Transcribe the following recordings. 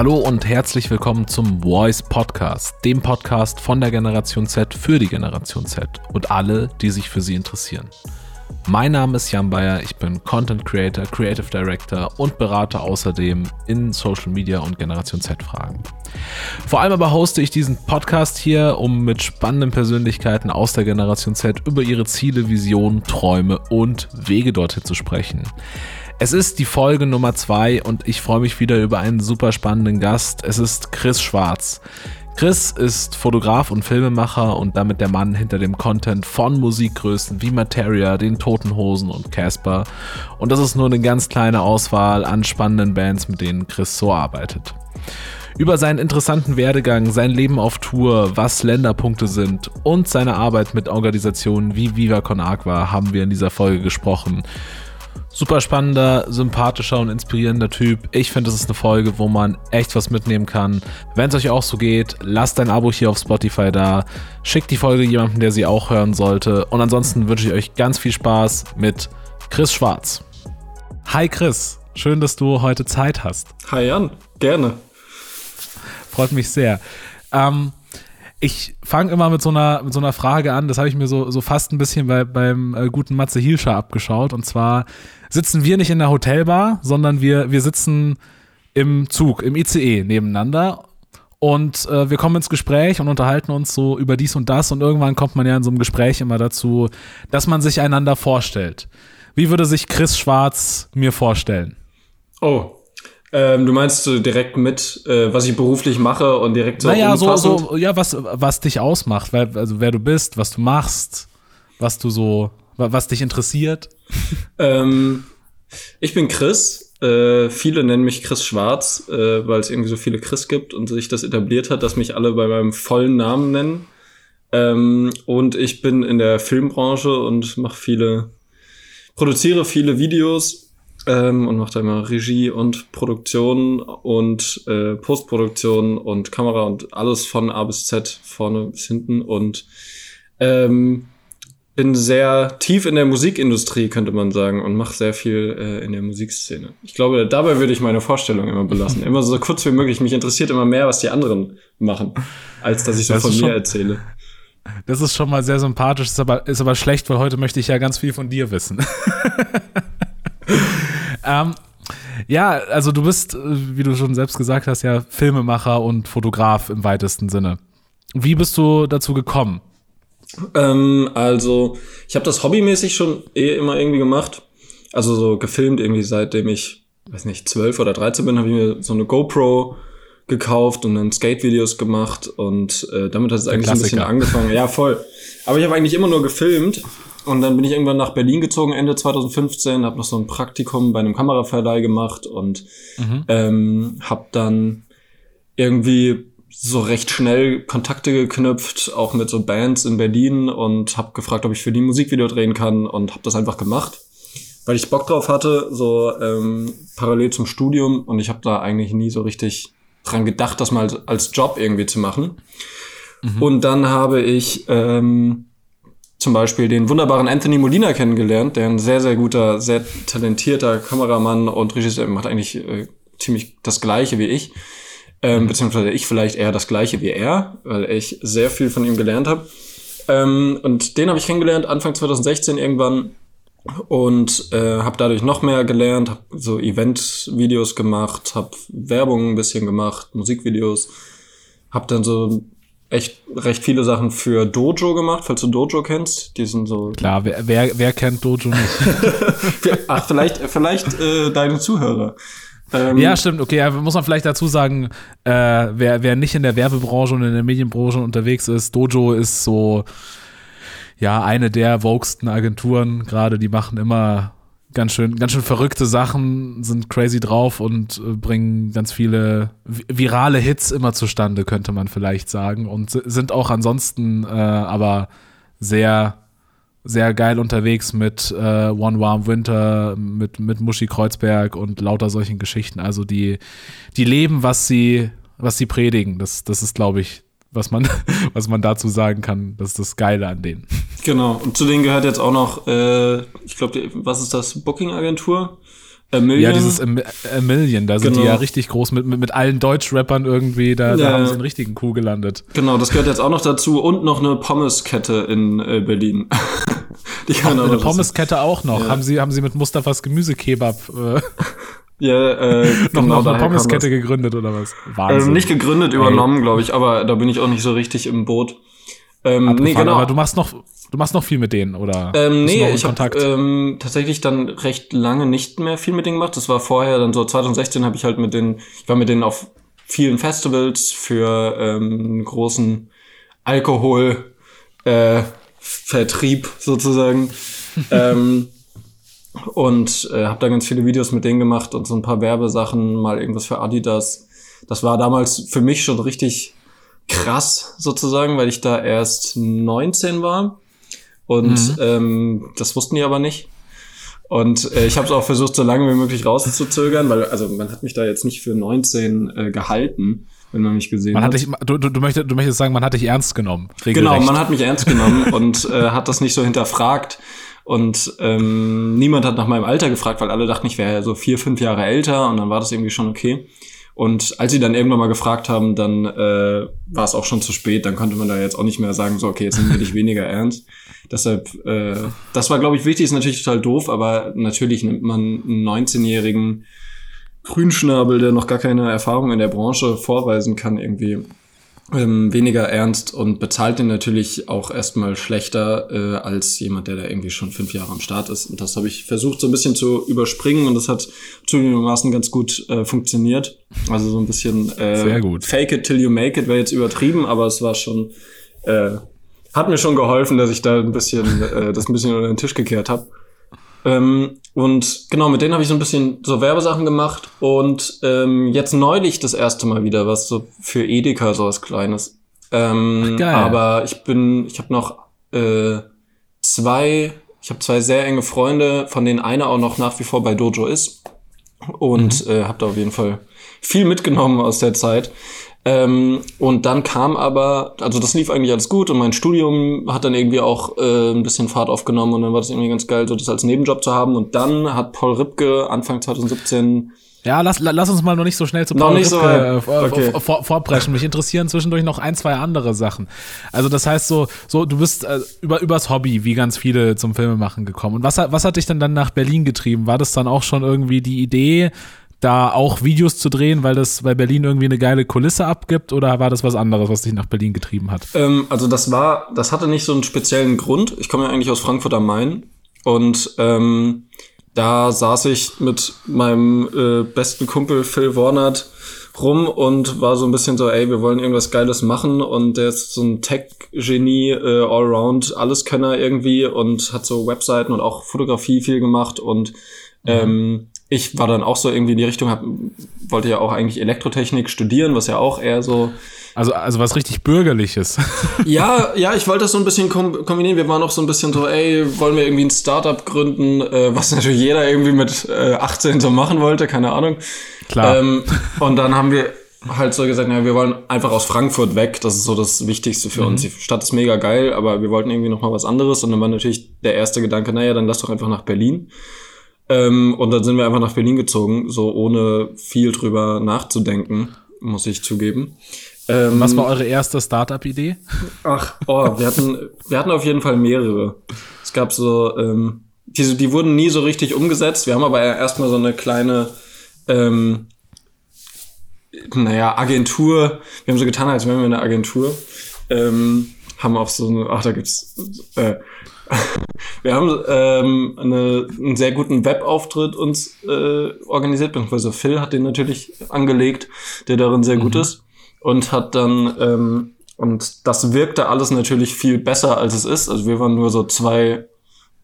Hallo und herzlich willkommen zum Voice Podcast, dem Podcast von der Generation Z für die Generation Z und alle, die sich für sie interessieren. Mein Name ist Jan Bayer, ich bin Content Creator, Creative Director und berate außerdem in Social Media und Generation Z Fragen. Vor allem aber hoste ich diesen Podcast hier, um mit spannenden Persönlichkeiten aus der Generation Z über ihre Ziele, Visionen, Träume und Wege dorthin zu sprechen. Es ist die Folge Nummer zwei und ich freue mich wieder über einen super spannenden Gast. Es ist Chris Schwarz. Chris ist Fotograf und Filmemacher und damit der Mann hinter dem Content von Musikgrößen wie Materia, den Toten Hosen und Casper. Und das ist nur eine ganz kleine Auswahl an spannenden Bands, mit denen Chris so arbeitet. Über seinen interessanten Werdegang, sein Leben auf Tour, was Länderpunkte sind und seine Arbeit mit Organisationen wie Viva Con Agua haben wir in dieser Folge gesprochen. Super spannender, sympathischer und inspirierender Typ. Ich finde, das ist eine Folge, wo man echt was mitnehmen kann. Wenn es euch auch so geht, lasst ein Abo hier auf Spotify da. Schickt die Folge jemandem, der sie auch hören sollte. Und ansonsten wünsche ich euch ganz viel Spaß mit Chris Schwarz. Hi Chris, schön, dass du heute Zeit hast. Hi Jan, gerne. Freut mich sehr. Ähm, ich fange immer mit so einer mit so einer Frage an. Das habe ich mir so so fast ein bisschen bei, beim äh, guten Matze Hilscher abgeschaut. Und zwar sitzen wir nicht in der Hotelbar, sondern wir wir sitzen im Zug, im ICE nebeneinander. Und äh, wir kommen ins Gespräch und unterhalten uns so über dies und das. Und irgendwann kommt man ja in so einem Gespräch immer dazu, dass man sich einander vorstellt. Wie würde sich Chris Schwarz mir vorstellen? Oh, ähm, du meinst so direkt mit, äh, was ich beruflich mache und direkt so Naja, so, so, ja, was, was dich ausmacht, weil, also wer du bist, was du machst, was du so, was dich interessiert. Ähm, ich bin Chris. Äh, viele nennen mich Chris Schwarz, äh, weil es irgendwie so viele Chris gibt und sich das etabliert hat, dass mich alle bei meinem vollen Namen nennen. Ähm, und ich bin in der Filmbranche und mache viele, produziere viele Videos ähm, und macht da immer Regie und Produktion und äh, Postproduktion und Kamera und alles von A bis Z, vorne bis hinten und ähm, bin sehr tief in der Musikindustrie, könnte man sagen, und mache sehr viel äh, in der Musikszene. Ich glaube, dabei würde ich meine Vorstellung immer belassen. Immer so kurz wie möglich. Mich interessiert immer mehr, was die anderen machen, als dass ich so das von mir erzähle. Das ist schon mal sehr sympathisch, ist aber, ist aber schlecht, weil heute möchte ich ja ganz viel von dir wissen. Ähm, ja, also du bist, äh, wie du schon selbst gesagt hast, ja Filmemacher und Fotograf im weitesten Sinne. Wie bist du dazu gekommen? Ähm, also, ich habe das hobbymäßig schon eh immer irgendwie gemacht. Also so gefilmt irgendwie seitdem ich, weiß nicht, zwölf oder dreizehn bin, habe ich mir so eine GoPro gekauft und dann Skate-Videos gemacht und äh, damit hat es eigentlich ein bisschen angefangen. Ja, voll. Aber ich habe eigentlich immer nur gefilmt und dann bin ich irgendwann nach Berlin gezogen, Ende 2015, habe noch so ein Praktikum bei einem Kameraverleih gemacht und mhm. ähm, habe dann irgendwie so recht schnell Kontakte geknüpft, auch mit so Bands in Berlin und habe gefragt, ob ich für die Musikvideo drehen kann und habe das einfach gemacht, weil ich Bock drauf hatte, so ähm, parallel zum Studium und ich habe da eigentlich nie so richtig dran gedacht, das mal als Job irgendwie zu machen. Mhm. Und dann habe ich ähm, zum Beispiel den wunderbaren Anthony Molina kennengelernt, der ein sehr, sehr guter, sehr talentierter Kameramann und Regisseur macht eigentlich äh, ziemlich das Gleiche wie ich. Ähm, beziehungsweise ich vielleicht eher das Gleiche wie er, weil ich sehr viel von ihm gelernt habe. Ähm, und den habe ich kennengelernt Anfang 2016 irgendwann und äh, habe dadurch noch mehr gelernt, habe so Event-Videos gemacht, habe Werbung ein bisschen gemacht, Musikvideos, habe dann so echt recht viele Sachen für Dojo gemacht, falls du Dojo kennst. Die sind so. Klar, wer, wer, wer kennt Dojo nicht? Ach, vielleicht, vielleicht äh, deine Zuhörer. Ähm, ja, stimmt, okay, ja, muss man vielleicht dazu sagen, äh, wer, wer nicht in der Werbebranche und in der Medienbranche unterwegs ist, Dojo ist so, ja, eine der voguesten Agenturen gerade, die machen immer ganz schön, ganz schön verrückte Sachen, sind crazy drauf und äh, bringen ganz viele virale Hits immer zustande, könnte man vielleicht sagen. Und sind auch ansonsten äh, aber sehr, sehr geil unterwegs mit äh, One Warm Winter, mit, mit Muschi Kreuzberg und lauter solchen Geschichten. Also die, die leben, was sie, was sie predigen. Das, das ist, glaube ich, was man, was man dazu sagen kann. Das ist das Geile an denen. Genau. Und zu denen gehört jetzt auch noch, äh, ich glaube, was ist das? Booking-Agentur? A Million. Ja, dieses A, A Million, da sind Genau. die ja richtig groß mit, mit, mit allen Deutsch-Rappern irgendwie, da, da Ja. haben sie einen richtigen Coup gelandet. Genau, das gehört jetzt auch noch dazu und noch eine Pommeskette in äh, Berlin. Die kann auch Eine. Pommeskette auch noch. Ja. Haben, sie, haben sie mit Mustafas Gemüsekebab äh, Ja, äh, noch, genau, noch eine Pommeskette gegründet oder was? Wahnsinn. Ähm, nicht gegründet, übernommen, glaube ich, aber da bin ich auch nicht so richtig im Boot. Ähm, nee, genau. Aber du machst noch, du machst noch viel mit denen, oder? Ähm, nee, ich habe ähm, tatsächlich dann recht lange nicht mehr viel mit denen gemacht. Das war vorher, dann so 2016 habe ich halt mit denen, ich war mit denen auf vielen Festivals für ähm, großen Alkohol äh, Vertrieb sozusagen. ähm, und äh, habe da ganz viele Videos mit denen gemacht und so ein paar Werbesachen, mal irgendwas für Adidas. Das war damals für mich schon richtig krass sozusagen, weil ich da erst 19 war. Und ähm, das wussten die aber nicht. Und äh, ich habe es auch versucht, so lange wie möglich rauszuzögern, weil also man hat mich da jetzt nicht für 19 äh, gehalten, wenn man mich gesehen man hat. dich, du, du, du, möchtest, du möchtest sagen, man hat dich ernst genommen. Genau, regelrecht. man hat mich ernst genommen und äh, hat das nicht so hinterfragt. Und ähm, niemand hat nach meinem Alter gefragt, weil alle dachten, ich wäre so vier, fünf Jahre älter und dann war das irgendwie schon okay. Und als sie dann irgendwann mal gefragt haben, dann äh, war es auch schon zu spät. Dann konnte man da jetzt auch nicht mehr sagen, so, okay, jetzt nehmen wir dich weniger ernst. Deshalb, äh, das war, glaube ich, wichtig, ist natürlich total doof, aber natürlich nimmt man einen 19-jährigen Grünschnabel, der noch gar keine Erfahrung in der Branche vorweisen kann, irgendwie ähm, weniger ernst und bezahlt den natürlich auch erstmal schlechter äh, als jemand, der da irgendwie schon fünf Jahre am Start ist. Und das habe ich versucht so ein bisschen zu überspringen und das hat zugegebenermaßen ganz gut äh, funktioniert. Also so ein bisschen äh, Sehr gut. Fake it till you make it wäre jetzt übertrieben, aber es war schon äh, hat mir schon geholfen, dass ich da ein bisschen äh, das ein bisschen unter den Tisch gekehrt habe. Ähm, und genau, mit denen habe ich so ein bisschen so Werbesachen gemacht und ähm, jetzt neulich das erste Mal wieder was so für Edeka, so was Kleines. Ähm, Ach, geil. Aber ich bin, ich habe noch äh, zwei, ich habe zwei sehr enge Freunde, von denen einer auch noch nach wie vor bei Dojo ist und äh, habe da auf jeden Fall viel mitgenommen aus der Zeit. Ähm, und dann kam aber, also das lief eigentlich alles gut und mein Studium hat dann irgendwie auch äh, ein bisschen Fahrt aufgenommen und dann war das irgendwie ganz geil, so das als Nebenjob zu haben. Und dann hat Paul Ripke Anfang 2017 Ja, lass, la- lass uns mal noch nicht so schnell zu Noch Paul nicht so Ripke, weit. äh, Okay. vor, vor, vorpreschen. Mich interessieren zwischendurch noch ein, zwei andere Sachen. Also das heißt so, so du bist äh, über übers Hobby, wie ganz viele zum Filmemachen gekommen. Und was, hat- was hat dich denn dann nach Berlin getrieben? War das dann auch schon irgendwie die Idee, da auch Videos zu drehen, weil das, weil Berlin irgendwie eine geile Kulisse abgibt, oder war das was anderes, was dich nach Berlin getrieben hat? Ähm, also das war, das hatte nicht so einen speziellen Grund. Ich komme ja eigentlich aus Frankfurt am Main und ähm, da saß ich mit meinem äh, besten Kumpel Phil Warnert rum und war so ein bisschen so, ey, wir wollen irgendwas Geiles machen und der ist so ein Tech-Genie, äh, Allround, Alleskönner irgendwie und hat so Webseiten und auch Fotografie viel gemacht und ähm, ich war dann auch so irgendwie in die Richtung, hab, wollte ja auch eigentlich Elektrotechnik studieren, was ja auch eher so Also, also was richtig Bürgerliches. ja, ja, ich wollte das so ein bisschen kom kombinieren. Wir waren auch so ein bisschen so, ey, wollen wir irgendwie ein Startup gründen, äh, was natürlich jeder irgendwie mit äh, 18 so machen wollte, keine Ahnung. Klar. Ähm, und dann haben wir halt so gesagt, ja, wir wollen einfach aus Frankfurt weg. Das ist so das Wichtigste für uns. Die Stadt ist mega geil, aber wir wollten irgendwie noch mal was anderes. Und dann war natürlich der erste Gedanke, naja, dann lass doch einfach nach Berlin. Ähm, und dann sind wir einfach nach Berlin gezogen, so ohne viel drüber nachzudenken, muss ich zugeben. Ähm, was war eure erste Startup-Idee? Ach, oh, wir hatten, wir hatten auf jeden Fall mehrere. Es gab so, ähm, die, die wurden nie so richtig umgesetzt. Wir haben aber erstmal so eine kleine, ähm, naja, Agentur. Wir haben so getan, als wären wir eine Agentur. Ähm, haben auch so eine, ach, da gibt's, äh, wir haben ähm, eine, einen sehr guten Webauftritt uns äh, organisiert, beziehungsweise Phil hat den natürlich angelegt, der darin sehr gut ist und hat dann ähm, und das wirkte alles natürlich viel besser als es ist. Also wir waren nur so zwei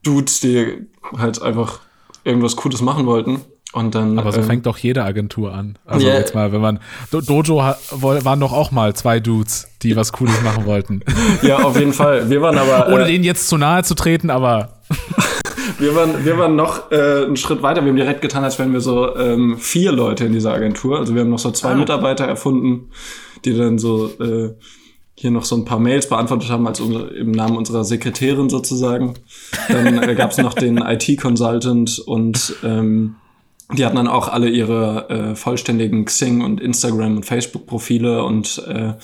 Dudes, die halt einfach irgendwas Cooles machen wollten. Und dann. Aber so ähm, fängt doch jede Agentur an. Also Ja. jetzt mal, wenn man Do Dojo waren doch auch mal zwei Dudes, die was Cooles machen wollten. ja, auf jeden Fall. Wir waren aber. Ohne äh, denen jetzt zu nahe zu treten, aber Wir waren, wir waren noch äh, einen Schritt weiter. Wir haben direkt getan, als wären wir so ähm, vier Leute in dieser Agentur. Also wir haben noch so zwei Ah. Mitarbeiter erfunden, die dann so äh, hier noch so ein paar Mails beantwortet haben, als unser, im Namen unserer Sekretärin sozusagen. Dann äh, gab es noch den IT-Consultant und ähm, die hatten dann auch alle ihre äh, vollständigen Xing und Instagram und Facebook Profile und äh,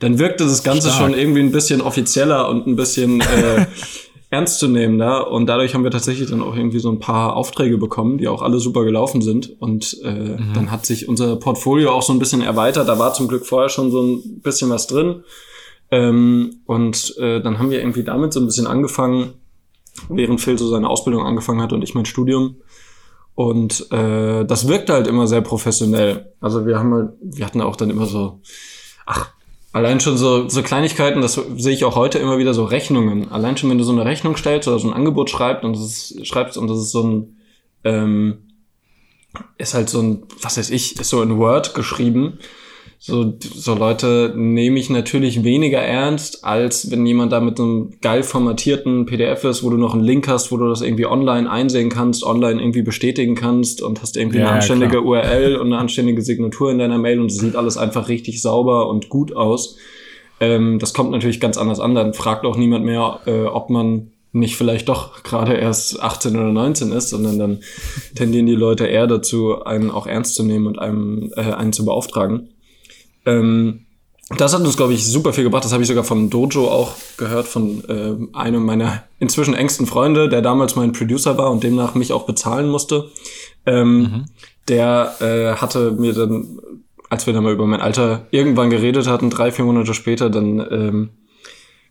dann wirkte das Ganze Stark. schon irgendwie ein bisschen offizieller und ein bisschen äh, ernstzunehmender und dadurch haben wir tatsächlich dann auch irgendwie so ein paar Aufträge bekommen, die auch alle super gelaufen sind und äh, mhm. dann hat sich unser Portfolio auch so ein bisschen erweitert. Da war zum Glück vorher schon so ein bisschen was drin ähm, und äh, dann haben wir irgendwie damit so ein bisschen angefangen, während Phil so seine Ausbildung angefangen hat und ich mein Studium und äh, das wirkte halt immer sehr professionell. Also wir haben halt, wir hatten auch dann immer so, ach, allein schon so, so Kleinigkeiten, das sehe ich auch heute immer wieder so Rechnungen. Allein schon, wenn du so eine Rechnung stellst oder so ein Angebot schreibst und das ist, schreibst und das ist so ein, ähm, ist halt so ein, was weiß ich, ist so in Word geschrieben so, so Leute nehme ich natürlich weniger ernst, als wenn jemand da mit einem geil formatierten PDF ist, wo du noch einen Link hast, wo du das irgendwie online einsehen kannst, online irgendwie bestätigen kannst und hast irgendwie ja, eine anständige ja, URL und eine anständige Signatur in deiner Mail und es sieht alles einfach richtig sauber und gut aus. Ähm, das kommt natürlich ganz anders an. Dann fragt auch niemand mehr, äh, ob man nicht vielleicht doch gerade erst 18 oder 19 ist, sondern dann tendieren die Leute eher dazu, einen auch ernst zu nehmen und einem äh, einen zu beauftragen. Ähm, das hat uns, glaube ich, super viel gebracht. Das habe ich sogar von Dojo auch gehört, von äh, einem meiner inzwischen engsten Freunde, der damals mein Producer war und demnach mich auch bezahlen musste. Ähm, mhm. Der äh, hatte mir dann, als wir dann mal über mein Alter irgendwann geredet hatten, drei, vier Monate später, dann ähm,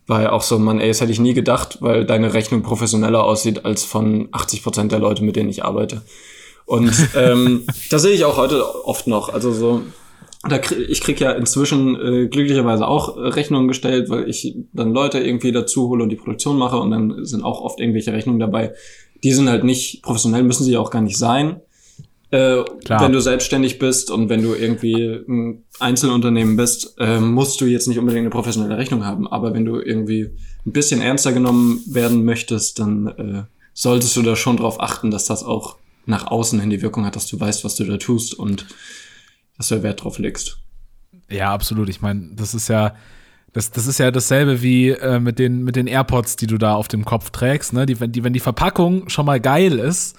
war er auch so, Mann, ey, das hätte ich nie gedacht, weil deine Rechnung professioneller aussieht als von 80 Prozent der Leute, mit denen ich arbeite. Und ähm, das sehe ich auch heute oft noch. Also so, da krieg, ich krieg ja inzwischen äh, glücklicherweise auch äh, Rechnungen gestellt, weil ich dann Leute irgendwie dazu hole und die Produktion mache und dann sind auch oft irgendwelche Rechnungen dabei. Die sind halt nicht professionell, müssen sie auch gar nicht sein. Äh, wenn du selbstständig bist und wenn du irgendwie ein Einzelunternehmen bist, äh, musst du jetzt nicht unbedingt eine professionelle Rechnung haben. Aber wenn du irgendwie ein bisschen ernster genommen werden möchtest, dann äh, solltest du da schon drauf achten, dass das auch nach außen hin die Wirkung hat, dass du weißt, was du da tust und dass du Wert drauf legst. Ja, absolut. Ich meine, das ist ja, das, das ist ja dasselbe wie äh, mit, den, mit den AirPods, die du da auf dem Kopf trägst. Ne? Die, wenn, die, wenn die Verpackung schon mal geil ist,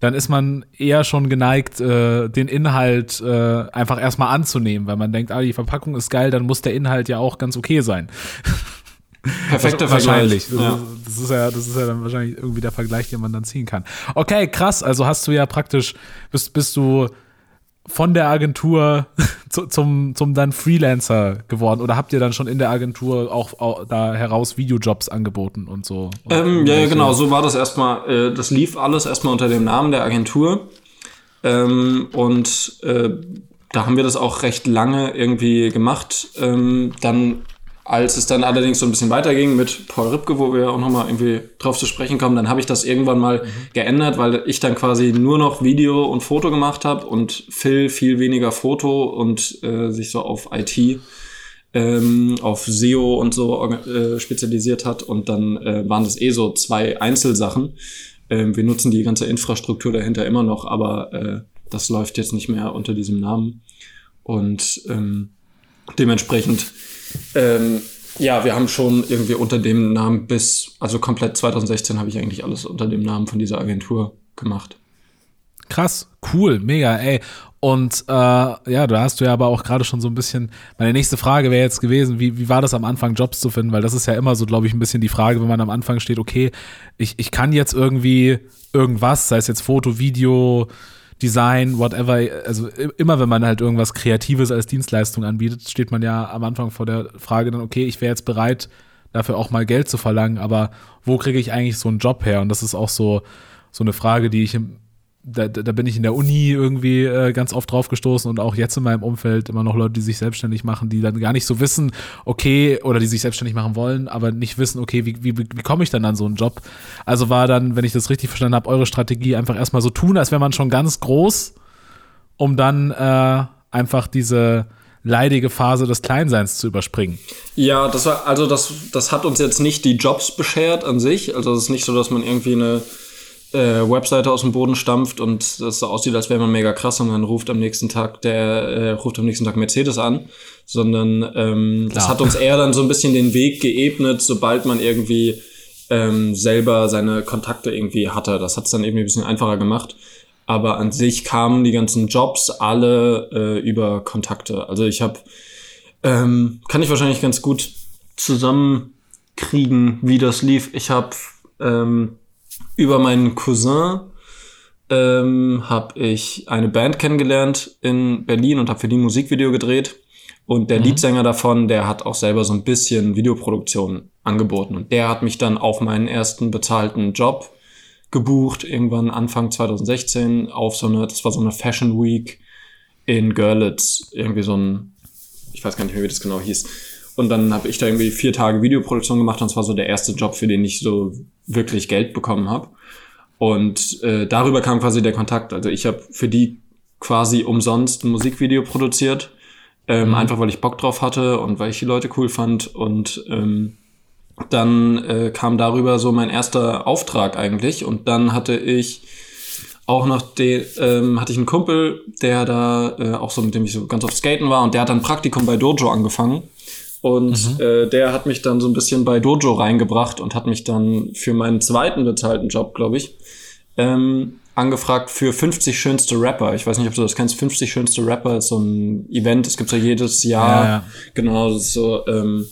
dann ist man eher schon geneigt, äh, den Inhalt äh, einfach erstmal anzunehmen, weil man denkt, ah, die Verpackung ist geil, dann muss der Inhalt ja auch ganz okay sein. Perfekter Wahrscheinlich. Das, ja. das, ist ja, das ist ja dann wahrscheinlich irgendwie der Vergleich, den man dann ziehen kann. Okay, krass. Also hast du ja praktisch, bist, bist du von der Agentur zu, zum, zum dann Freelancer geworden? Oder habt ihr dann schon in der Agentur auch, auch da heraus Videojobs angeboten und so? Ähm, ja, ja, genau, so war das erstmal. Äh, das lief alles erstmal unter dem Namen der Agentur. Ähm, und äh, da haben wir das auch recht lange irgendwie gemacht. Ähm, dann als es dann allerdings so ein bisschen weiterging mit Paul Ripke, wo wir auch nochmal irgendwie drauf zu sprechen kommen, dann habe ich das irgendwann mal geändert, weil ich dann quasi nur noch Video und Foto gemacht habe und Phil viel weniger Foto und äh, sich so auf IT, ähm, auf SEO und so äh, spezialisiert hat. Und dann äh, waren das eh so zwei Einzelsachen. Ähm, wir nutzen die ganze Infrastruktur dahinter immer noch, aber äh, das läuft jetzt nicht mehr unter diesem Namen. Und ähm, dementsprechend ähm, ja, wir haben schon irgendwie unter dem Namen bis, also komplett 2016 habe ich eigentlich alles unter dem Namen von dieser Agentur gemacht. Krass, cool, mega, ey. Und äh, ja, da hast du ja aber auch gerade schon so ein bisschen. Meine nächste Frage wäre jetzt gewesen, wie, wie war das am Anfang, Jobs zu finden? Weil das ist ja immer so, glaube ich, ein bisschen die Frage, wenn man am Anfang steht, okay, ich, ich kann jetzt irgendwie irgendwas, sei es jetzt Foto, Video, Design, whatever, also immer wenn man halt irgendwas Kreatives als Dienstleistung anbietet, steht man ja am Anfang vor der Frage dann, okay, ich wäre jetzt bereit, dafür auch mal Geld zu verlangen, aber wo kriege ich eigentlich so einen Job her? Und das ist auch so, so eine Frage, die ich im, da, da bin ich in der Uni irgendwie äh, ganz oft drauf gestoßen und auch jetzt in meinem Umfeld immer noch Leute, die sich selbstständig machen, die dann gar nicht so wissen, okay, oder die sich selbstständig machen wollen, aber nicht wissen, okay, wie, wie, wie komme ich dann an so einen Job? Also war dann, wenn ich das richtig verstanden habe, eure Strategie einfach erstmal so tun, als wäre man schon ganz groß, um dann äh, einfach diese leidige Phase des Kleinseins zu überspringen. Ja, das war, also das, das hat uns jetzt nicht die Jobs beschert an sich. Also es ist nicht so, dass man irgendwie eine äh, Webseite aus dem Boden stampft und das so aussieht, als wäre man mega krass und dann ruft am nächsten Tag der äh, ruft am nächsten Tag Mercedes an, sondern ähm, das hat uns eher dann so ein bisschen den Weg geebnet, sobald man irgendwie ähm, selber seine Kontakte irgendwie hatte. Das hat es dann eben ein bisschen einfacher gemacht. aber an sich kamen die ganzen Jobs alle äh, über Kontakte. Also ich habe, ähm, kann ich wahrscheinlich ganz gut zusammenkriegen, wie das lief. Ich habe ähm, über meinen Cousin ähm, habe ich eine Band kennengelernt in Berlin und habe für die ein Musikvideo gedreht. Und der mhm. Leadsänger davon, der hat auch selber so ein bisschen Videoproduktion angeboten. Und der hat mich dann auf meinen ersten bezahlten Job gebucht, irgendwann Anfang 2016, auf so eine, das war so eine Fashion Week in Görlitz, irgendwie so ein, ich weiß gar nicht mehr, wie das genau hieß. Und dann habe ich da irgendwie vier Tage Videoproduktion gemacht und es war so der erste Job, für den ich so wirklich Geld bekommen habe. Und äh, darüber kam quasi der Kontakt. Also ich habe für die quasi umsonst ein Musikvideo produziert ähm, mhm. Einfach weil ich Bock drauf hatte und weil ich die Leute cool fand. Und ähm, dann äh, kam darüber so mein erster Auftrag eigentlich. Und dann hatte ich auch noch den, ähm, hatte ich einen Kumpel, der da äh, auch so, mit dem ich so ganz oft skaten war und der hat dann Praktikum bei Dojo angefangen. Und mhm. äh, der hat mich dann so ein bisschen bei Dojo reingebracht und hat mich dann für meinen zweiten bezahlten Job, glaube ich, ähm, angefragt für 50 schönste Rapper. Ich weiß nicht, ob du das kennst. 50 schönste Rapper ist so ein Event. Es gibt ja jedes Jahr. Ja, ja. Genau, das ist so. Ähm,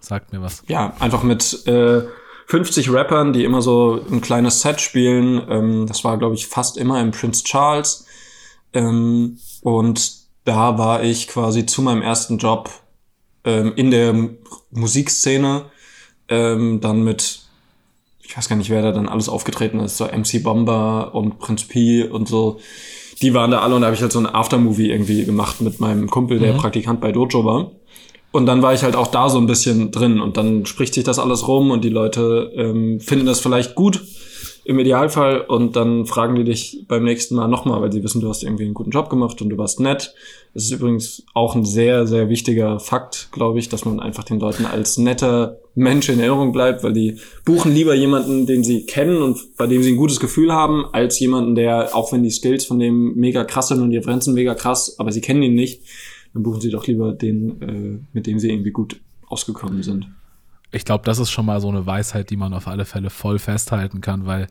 Sagt mir was. Ja, einfach mit äh, 50 Rappern, die immer so ein kleines Set spielen. Ähm, das war, glaube ich, fast immer im Prince Charles. Ähm, und da war ich quasi zu meinem ersten Job ähm, in der Musikszene. Ähm, dann mit ich weiß gar nicht, wer da dann alles aufgetreten ist, so MC Bomber und Prinz P und so. Die waren da alle und da habe ich halt so ein Aftermovie irgendwie gemacht mit meinem Kumpel, der mhm. Praktikant bei Dojo war. Und dann war ich halt auch da so ein bisschen drin und dann spricht sich das alles rum und die Leute ähm, finden das vielleicht gut im Idealfall und dann fragen die dich beim nächsten Mal nochmal, weil sie wissen, du hast irgendwie einen guten Job gemacht und du warst nett. Das ist übrigens auch ein sehr, sehr wichtiger Fakt, glaube ich, dass man einfach den Leuten als netter Mensch in Erinnerung bleibt, weil die buchen lieber jemanden, den sie kennen und bei dem sie ein gutes Gefühl haben, als jemanden, der, auch wenn die Skills von dem mega krass sind und die Referenzen mega krass, aber sie kennen ihn nicht, dann buchen sie doch lieber den, äh, mit dem sie irgendwie gut ausgekommen sind ich glaube, das ist schon mal so eine Weisheit, die man auf alle Fälle voll festhalten kann, weil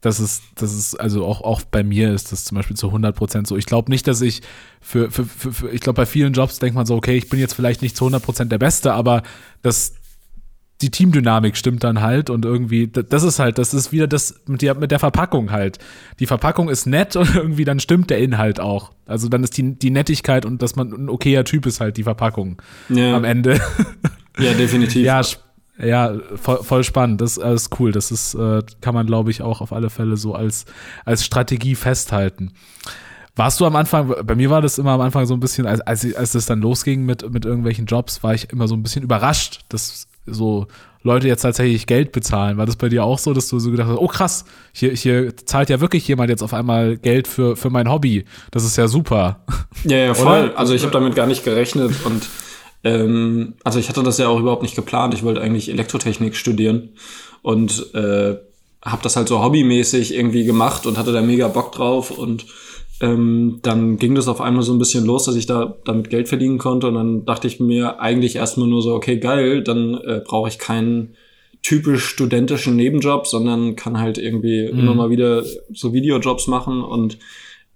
das ist, das ist, also auch, auch bei mir ist das zum Beispiel zu 100 Prozent so. Ich glaube nicht, dass ich für, für, für, für ich glaube, bei vielen Jobs denkt man so, okay, ich bin jetzt vielleicht nicht zu 100 Prozent der Beste, aber das, die Teamdynamik stimmt dann halt und irgendwie, das ist halt, das ist wieder das mit der, mit der Verpackung halt. Die Verpackung ist nett und irgendwie dann stimmt der Inhalt auch. Also dann ist die, die Nettigkeit und dass man ein okayer Typ ist halt die Verpackung ja. am Ende. Ja, definitiv. ja, ja, voll, voll spannend. Das ist alles cool. Das ist, äh, kann man, glaube ich, auch auf alle Fälle so als, als Strategie festhalten. Warst du am Anfang, bei mir war das immer am Anfang so ein bisschen, als, als, als das dann losging mit, mit irgendwelchen Jobs, war ich immer so ein bisschen überrascht, dass so Leute jetzt tatsächlich Geld bezahlen. War das bei dir auch so, dass du so gedacht hast, oh krass, hier, hier zahlt ja wirklich jemand jetzt auf einmal Geld für, für mein Hobby. Das ist ja super. Ja, ja, voll. Also ich habe damit gar nicht gerechnet und ähm, also ich hatte das ja auch überhaupt nicht geplant. Ich wollte eigentlich Elektrotechnik studieren und äh, habe das halt so hobbymäßig irgendwie gemacht und hatte da mega Bock drauf und ähm, dann ging das auf einmal so ein bisschen los, dass ich da damit Geld verdienen konnte und dann dachte ich mir eigentlich erstmal nur so, okay, geil, dann äh, brauche ich keinen typisch studentischen Nebenjob, sondern kann halt irgendwie mhm. immer mal wieder so Videojobs machen und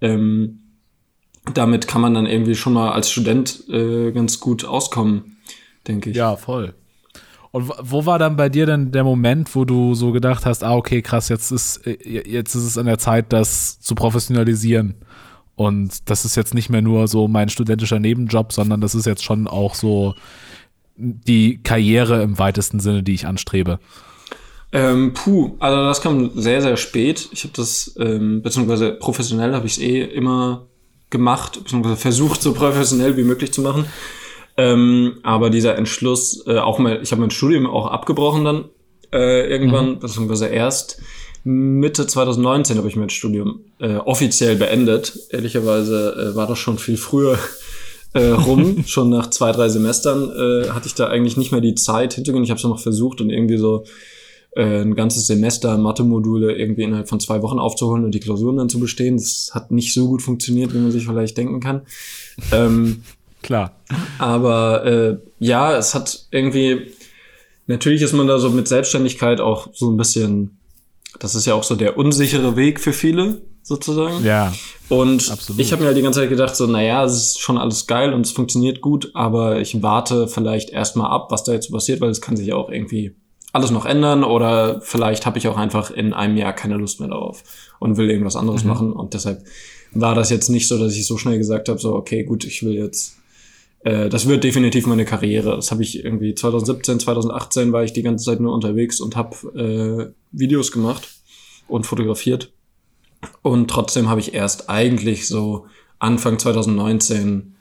ähm, damit kann man dann irgendwie schon mal als Student äh, ganz gut auskommen, denke ich. Ja, voll. Und wo war dann bei dir denn der Moment, wo du so gedacht hast, ah, okay, krass, jetzt ist, äh, jetzt ist es an der Zeit, das zu professionalisieren. Und das ist jetzt nicht mehr nur so mein studentischer Nebenjob, sondern das ist jetzt schon auch so die Karriere im weitesten Sinne, die ich anstrebe. Ähm, puh, also das kam sehr, sehr spät. Ich habe das, ähm, beziehungsweise professionell habe ich es eh immer gemacht, beziehungsweise versucht, so professionell wie möglich zu machen. Ähm, aber dieser Entschluss, äh, auch mal, ich habe mein Studium auch abgebrochen dann äh, irgendwann, mhm. beziehungsweise erst Mitte 2019 habe ich mein Studium äh, offiziell beendet. Ehrlicherweise äh, war das schon viel früher äh, rum. schon nach zwei, drei Semestern äh, hatte ich da eigentlich nicht mehr die Zeit hinzugehen. Ich habe es noch versucht und irgendwie so äh, ein ganzes Semester Mathe-Module irgendwie innerhalb von zwei Wochen aufzuholen und die Klausuren dann zu bestehen. Das hat nicht so gut funktioniert, wie man sich vielleicht denken kann. Ähm, Klar. Aber äh, ja, es hat irgendwie, natürlich ist man da so mit Selbstständigkeit auch so ein bisschen, das ist ja auch so der unsichere Weg für viele. sozusagen. Ja. Und Absolut. ich habe mir halt die ganze Zeit gedacht, so, naja, es ist schon alles geil und es funktioniert gut, aber ich warte vielleicht erstmal ab, was da jetzt passiert, weil es kann sich ja auch irgendwie alles noch ändern oder vielleicht habe ich auch einfach in einem Jahr keine Lust mehr darauf und will irgendwas anderes machen. Und deshalb war das jetzt nicht so, dass ich so schnell gesagt habe, so, okay, gut, ich will jetzt äh, das wird definitiv meine Karriere. Das habe ich irgendwie 2017, 2018 war ich die ganze Zeit nur unterwegs und habe äh, Videos gemacht und fotografiert. Und trotzdem habe ich erst eigentlich so Anfang 2019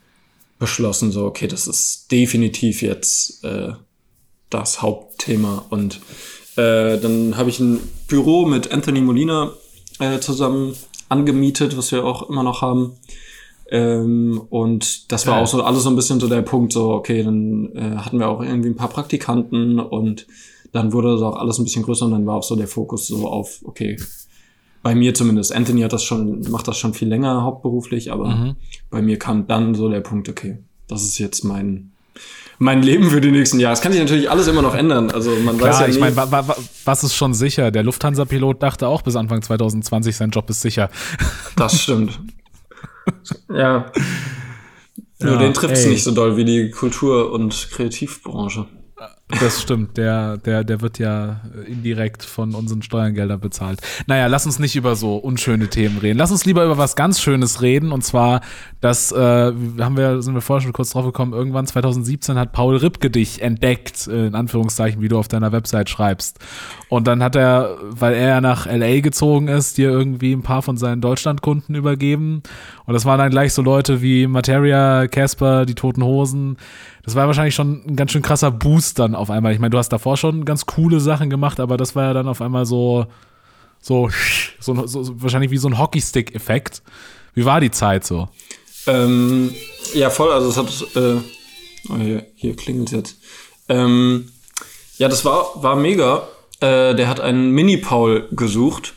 beschlossen, so, okay, das ist definitiv jetzt äh, das Hauptthema. Und äh, dann habe ich ein Büro mit Anthony Molina äh, zusammen angemietet, was wir auch immer noch haben. Ähm, und das war Geil. auch so alles so ein bisschen so der Punkt, so, okay, dann äh, hatten wir auch irgendwie ein paar Praktikanten und dann wurde das auch alles ein bisschen größer und dann war auch so der Fokus so auf, okay, bei mir zumindest. Anthony hat das schon, macht das schon viel länger hauptberuflich, aber Mhm. bei mir kam dann so der Punkt, okay, das ist jetzt mein, mein Leben für die nächsten Jahre. Es kann sich natürlich alles immer noch ändern. Also man weiß Klar, ja ich meine, wa wa wa- was ist schon sicher? Der Lufthansa-Pilot dachte auch bis Anfang 2020, sein Job ist sicher. Das stimmt. ja. Nur Ja, den trifft's ey. nicht so doll wie die Kultur- und Kreativbranche. Das stimmt, der, der, der wird ja indirekt von unseren Steuergeldern bezahlt. Naja, lass uns nicht über so unschöne Themen reden. Lass uns lieber über was ganz Schönes reden. Und zwar, das äh, haben wir, sind wir vorher schon kurz drauf gekommen, irgendwann 2017 hat Paul Ripke dich entdeckt, äh, in Anführungszeichen, wie du auf deiner Website schreibst. Und dann hat er, weil er nach LA gezogen ist, dir irgendwie ein paar von seinen Deutschlandkunden übergeben. Und das waren dann gleich so Leute wie Materia, Casper, die Toten Hosen. Das war wahrscheinlich schon ein ganz schön krasser Boost dann auf einmal. Ich meine, du hast davor schon ganz coole Sachen gemacht, aber das war ja dann auf einmal so, so, so, so, wahrscheinlich wie so ein Hockeystick-Effekt. Wie war die Zeit so? Ähm, ja, voll. Also es hat. Äh, oh, hier, hier klingelt jetzt. Ähm, ja, das war, war mega. Äh, der hat einen Mini-Paul gesucht,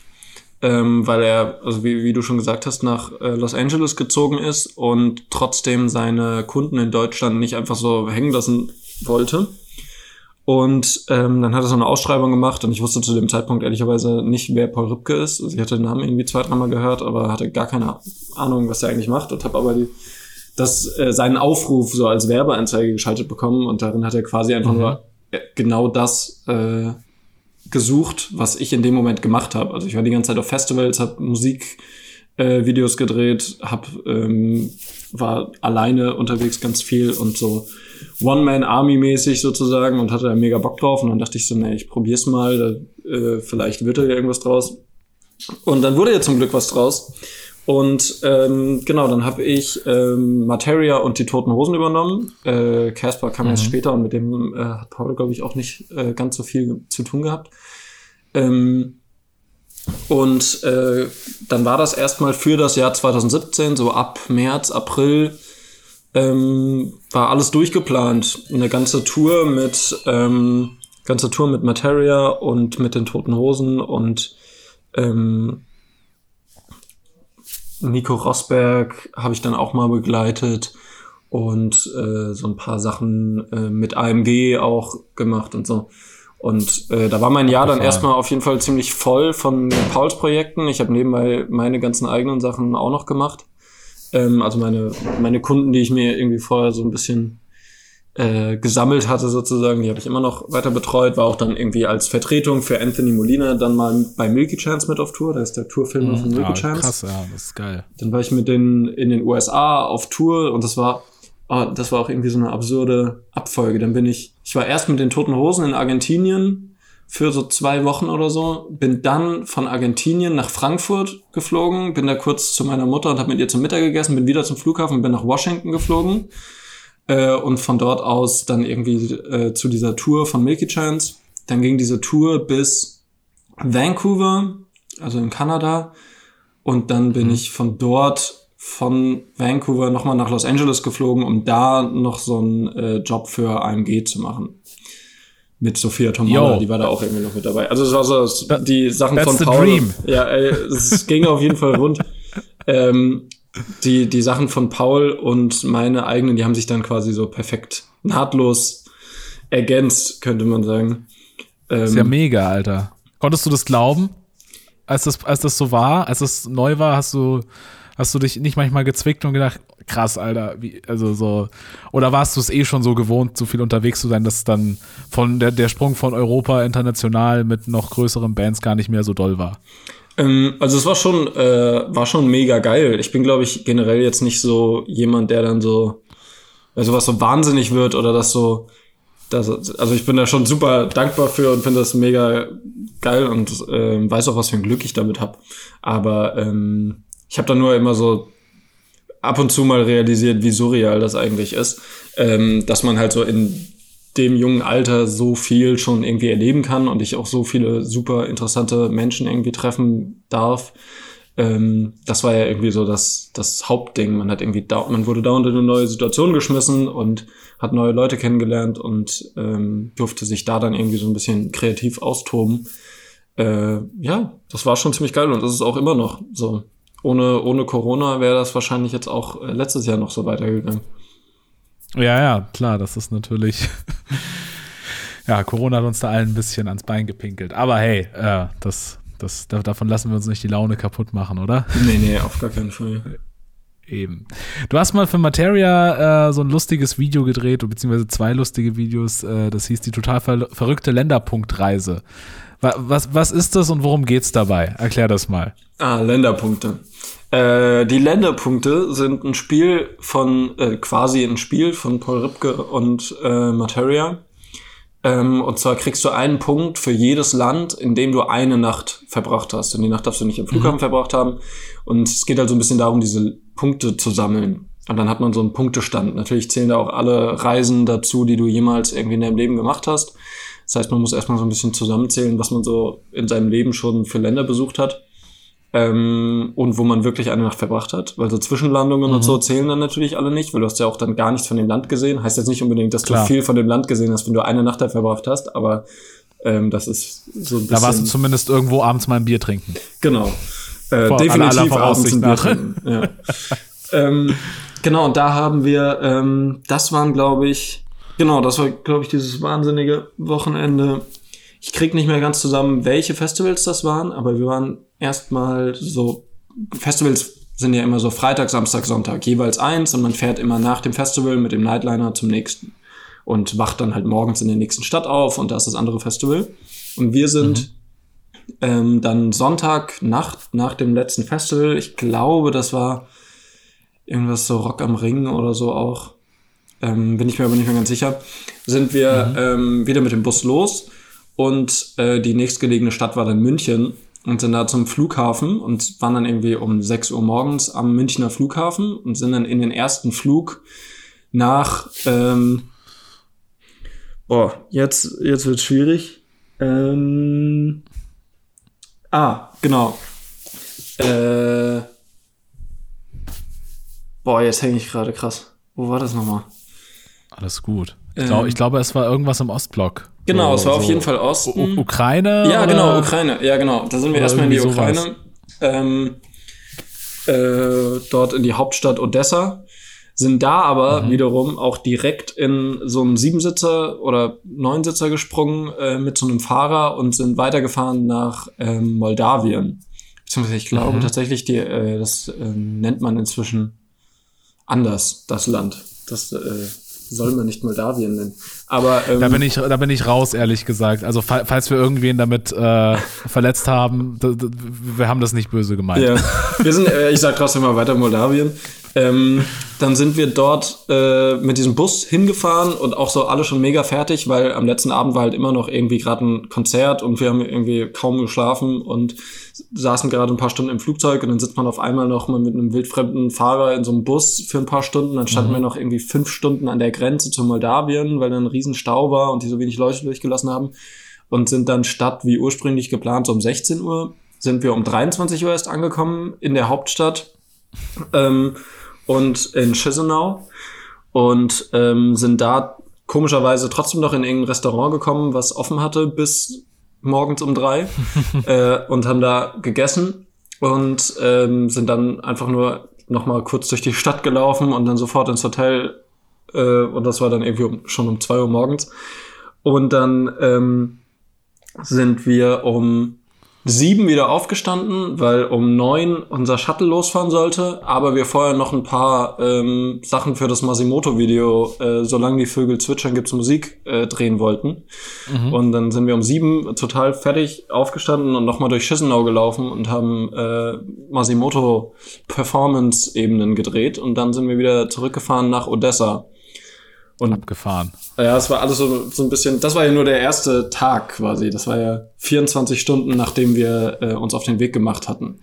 ähm, weil er, also wie, wie du schon gesagt hast, nach äh, Los Angeles gezogen ist und trotzdem seine Kunden in Deutschland nicht einfach so hängen lassen wollte. Und ähm, dann hat er so eine Ausschreibung gemacht und ich wusste zu dem Zeitpunkt ehrlicherweise nicht, wer Paul Ripke ist. Also ich hatte den Namen irgendwie zwei, dreimal gehört, aber hatte gar keine Ahnung, was er eigentlich macht und habe aber die, das, äh, seinen Aufruf so als Werbeanzeige geschaltet bekommen und darin hat er quasi einfach nur äh, genau das äh, gesucht, was ich in dem Moment gemacht habe. Also ich war die ganze Zeit auf Festivals, habe Musik äh, Videos gedreht, hab, ähm, war alleine unterwegs ganz viel und so One-Man-Army-mäßig sozusagen und hatte da mega Bock drauf. Und dann dachte ich so, nee, ich probier's mal, da, äh, vielleicht wird da ja irgendwas draus. Und dann wurde ja zum Glück was draus. Und ähm, genau, dann habe ich ähm, Materia und die Toten Hosen übernommen. Äh, Casper kam erst später und mit dem äh, hat Paul, glaube ich, auch nicht äh, ganz so viel zu tun gehabt. Ähm, und äh, dann war das erstmal für das Jahr 2017, so ab März, April, ähm, war alles durchgeplant. Eine ganze Tour mit ähm, ganze Tour mit Materia und mit den Toten Hosen und ähm, Nico Rosberg habe ich dann auch mal begleitet und äh, so ein paar Sachen äh, mit AMG auch gemacht und so. Und äh, da war mein Jahr dann erstmal auf jeden Fall ziemlich voll von Pauls Projekten. Ich habe nebenbei meine ganzen eigenen Sachen auch noch gemacht. Ähm, also meine, meine Kunden, die ich mir irgendwie vorher so ein bisschen äh, gesammelt hatte sozusagen, die habe ich immer noch weiter betreut, war auch dann irgendwie als Vertretung für Anthony Molina dann mal bei Milky Chance mit auf Tour, da ist der Tourfilmer von Milky Ja, Chance. krass, ja, das ist geil. Dann war ich mit denen in den USA auf Tour und das war, ah, das war auch irgendwie so eine absurde Abfolge. Dann bin ich, ich war erst mit den Toten Hosen in Argentinien für so zwei Wochen oder so, bin dann von Argentinien nach Frankfurt geflogen, bin da kurz zu meiner Mutter und habe mit ihr zum Mittag gegessen, bin wieder zum Flughafen, bin nach Washington geflogen äh, und von dort aus dann irgendwie äh, zu dieser Tour von Milky Chance. Dann ging diese Tour bis Vancouver, also in Kanada. Und dann bin ich von dort, von Vancouver, nochmal nach Los Angeles geflogen, um da noch so einen äh, Job für AMG zu machen. Mit Sophia Tomala, die war da auch irgendwie noch mit dabei. Also es war so das, die Sachen von Paul. dream. Ja, ey, es ging auf jeden Fall rund. Ähm, die, die Sachen von Paul und meine eigenen, die haben sich dann quasi so perfekt nahtlos ergänzt, könnte man sagen. ist ja Ähm, mega, Alter. Konntest du das glauben? als das, als das so war, als es neu war, hast du, hast du dich nicht manchmal gezwickt und gedacht, krass, Alter, wie, also so, oder warst du es eh schon so gewohnt, so viel unterwegs zu sein, dass dann von der, der Sprung von Europa international mit noch größeren Bands gar nicht mehr so doll war? Ähm, also es war schon, äh, war schon mega geil. Ich bin, glaube ich, generell jetzt nicht so jemand, der dann so, also was so wahnsinnig wird oder das so, das, also ich bin da schon super dankbar für und finde das mega geil und äh, weiß auch, was für ein Glück ich damit habe. Aber ähm, ich habe da nur immer so ab und zu mal realisiert, wie surreal das eigentlich ist, ähm, dass man halt so in dem jungen Alter so viel schon irgendwie erleben kann und ich auch so viele super interessante Menschen irgendwie treffen darf. Ähm, das war ja irgendwie so das, das Hauptding. Man hat irgendwie da, man wurde dauernd in eine neue Situation geschmissen und hat neue Leute kennengelernt und ähm, durfte sich da dann irgendwie so ein bisschen kreativ austoben. Äh, ja, das war schon ziemlich geil und das ist auch immer noch so. Ohne, ohne Corona wäre das wahrscheinlich jetzt auch äh, letztes Jahr noch so weitergegangen. Ja, ja, klar, das ist natürlich. ja, Corona hat uns da allen ein bisschen ans Bein gepinkelt. Aber hey, äh, das, das, davon lassen wir uns nicht die Laune kaputt machen, oder? Nee, nee, auf gar keinen Fall. Eben. Du hast mal für Materia äh, so ein lustiges Video gedreht, beziehungsweise zwei lustige Videos. Äh, das hieß die total ver verrückte Länderpunktreise. Was, was ist das und worum geht's dabei? Erklär das mal. Ah, Länderpunkte. Äh, die Länderpunkte sind ein Spiel von, äh, quasi ein Spiel von Paul Ripke und äh, Materia. Ähm, und zwar kriegst du einen Punkt für jedes Land, in dem du eine Nacht verbracht hast. Und die Nacht darfst du nicht im Flughafen mhm. verbracht haben. Und es geht halt so ein bisschen darum, diese Punkte zu sammeln. Und dann hat man so einen Punktestand. Natürlich zählen da auch alle Reisen dazu, die du jemals irgendwie in deinem Leben gemacht hast. Das heißt, man muss erstmal so ein bisschen zusammenzählen, was man so in seinem Leben schon für Länder besucht hat. Ähm, und wo man wirklich eine Nacht verbracht hat. Weil so Zwischenlandungen mhm. und so zählen dann natürlich alle nicht, weil du hast ja auch dann gar nichts von dem Land gesehen. Heißt jetzt nicht unbedingt, dass Klar. du viel von dem Land gesehen hast, wenn du eine Nacht da verbracht hast, aber ähm, das ist so ein bisschen. Da warst du zumindest irgendwo abends mal ein Bier trinken. Genau. Äh, definitiv abends ein Bier trinken. Ja. ähm, genau, und da haben wir, ähm, das waren, glaube ich, Genau, das war, glaube ich, dieses wahnsinnige Wochenende. Ich krieg nicht mehr ganz zusammen, welche Festivals das waren, aber wir waren erstmal so, Festivals sind ja immer so Freitag, Samstag, Sonntag, jeweils eins und man fährt immer nach dem Festival mit dem Nightliner zum nächsten und wacht dann halt morgens in der nächsten Stadt auf und da ist das andere Festival. Und wir sind mhm. ähm, dann Sonntag Nacht nach dem letzten Festival, ich glaube, das war irgendwas so Rock am Ring oder so auch ähm, bin ich mir aber nicht mehr ganz sicher, sind wir mhm. ähm, wieder mit dem Bus los und äh, die nächstgelegene Stadt war dann München und sind da zum Flughafen und waren dann irgendwie um 6 Uhr morgens am Münchner Flughafen und sind dann in den ersten Flug nach ähm, Boah, jetzt, jetzt wird schwierig. Ähm, ah, genau. Äh, boah, jetzt hänge ich gerade krass. Wo war das nochmal? Alles gut. Ich, ähm, glaub, ich glaube, es war irgendwas im Ostblock. Genau, so, es war so auf jeden Fall Osten. U Ukraine? Ja, genau, Ukraine. Ja, genau. Da sind wir erstmal in die Ukraine. Ähm, äh, dort in die Hauptstadt Odessa. Sind da aber mhm. wiederum auch direkt in so einen Siebensitzer oder Neunsitzer gesprungen äh, mit so einem Fahrer und sind weitergefahren nach ähm, Moldawien. Beziehungsweise ich glaube mhm. tatsächlich, die, äh, das äh, nennt man inzwischen anders, das Land. Das äh, soll man nicht Moldawien nennen. Aber ähm, da bin ich, da bin ich raus, ehrlich gesagt. Also falls wir irgendwen damit äh, verletzt haben, wir haben das nicht böse gemeint. Ja, wir sind, äh, ich sag trotzdem mal weiter Moldawien. Ähm, dann sind wir dort äh, mit diesem Bus hingefahren und auch so alle schon mega fertig, weil am letzten Abend war halt immer noch irgendwie gerade ein Konzert und wir haben irgendwie kaum geschlafen und saßen gerade ein paar Stunden im Flugzeug und dann sitzt man auf einmal noch mal mit einem wildfremden Fahrer in so einem Bus für ein paar Stunden. Dann standen mhm. wir noch irgendwie fünf Stunden an der Grenze zu Moldawien, weil dann ein riesen Stau war und die so wenig Leute durchgelassen haben und sind dann statt wie ursprünglich geplant so um 16 Uhr sind wir um 23 Uhr erst angekommen in der Hauptstadt. Ähm, und in Chisinau und ähm, sind da komischerweise trotzdem noch in irgendein Restaurant gekommen, was offen hatte bis morgens um drei äh, und haben da gegessen und ähm, sind dann einfach nur noch mal kurz durch die Stadt gelaufen und dann sofort ins Hotel äh, und das war dann irgendwie um, schon um zwei Uhr morgens. Und dann ähm, sind wir um sieben wieder aufgestanden, weil um neun unser Shuttle losfahren sollte, aber wir vorher noch ein paar ähm, Sachen für das Masimoto-Video, äh, solange die Vögel zwitschern, gibt's Musik, äh, drehen wollten. Mhm. Und dann sind wir um sieben total fertig aufgestanden und nochmal durch Schissenau gelaufen und haben äh, Masimoto-Performance-Ebenen gedreht und dann sind wir wieder zurückgefahren nach Odessa. Und abgefahren. Ja, es war alles so, so ein bisschen, das war ja nur der erste Tag quasi. Das war ja 24 Stunden, nachdem wir äh, uns auf den Weg gemacht hatten.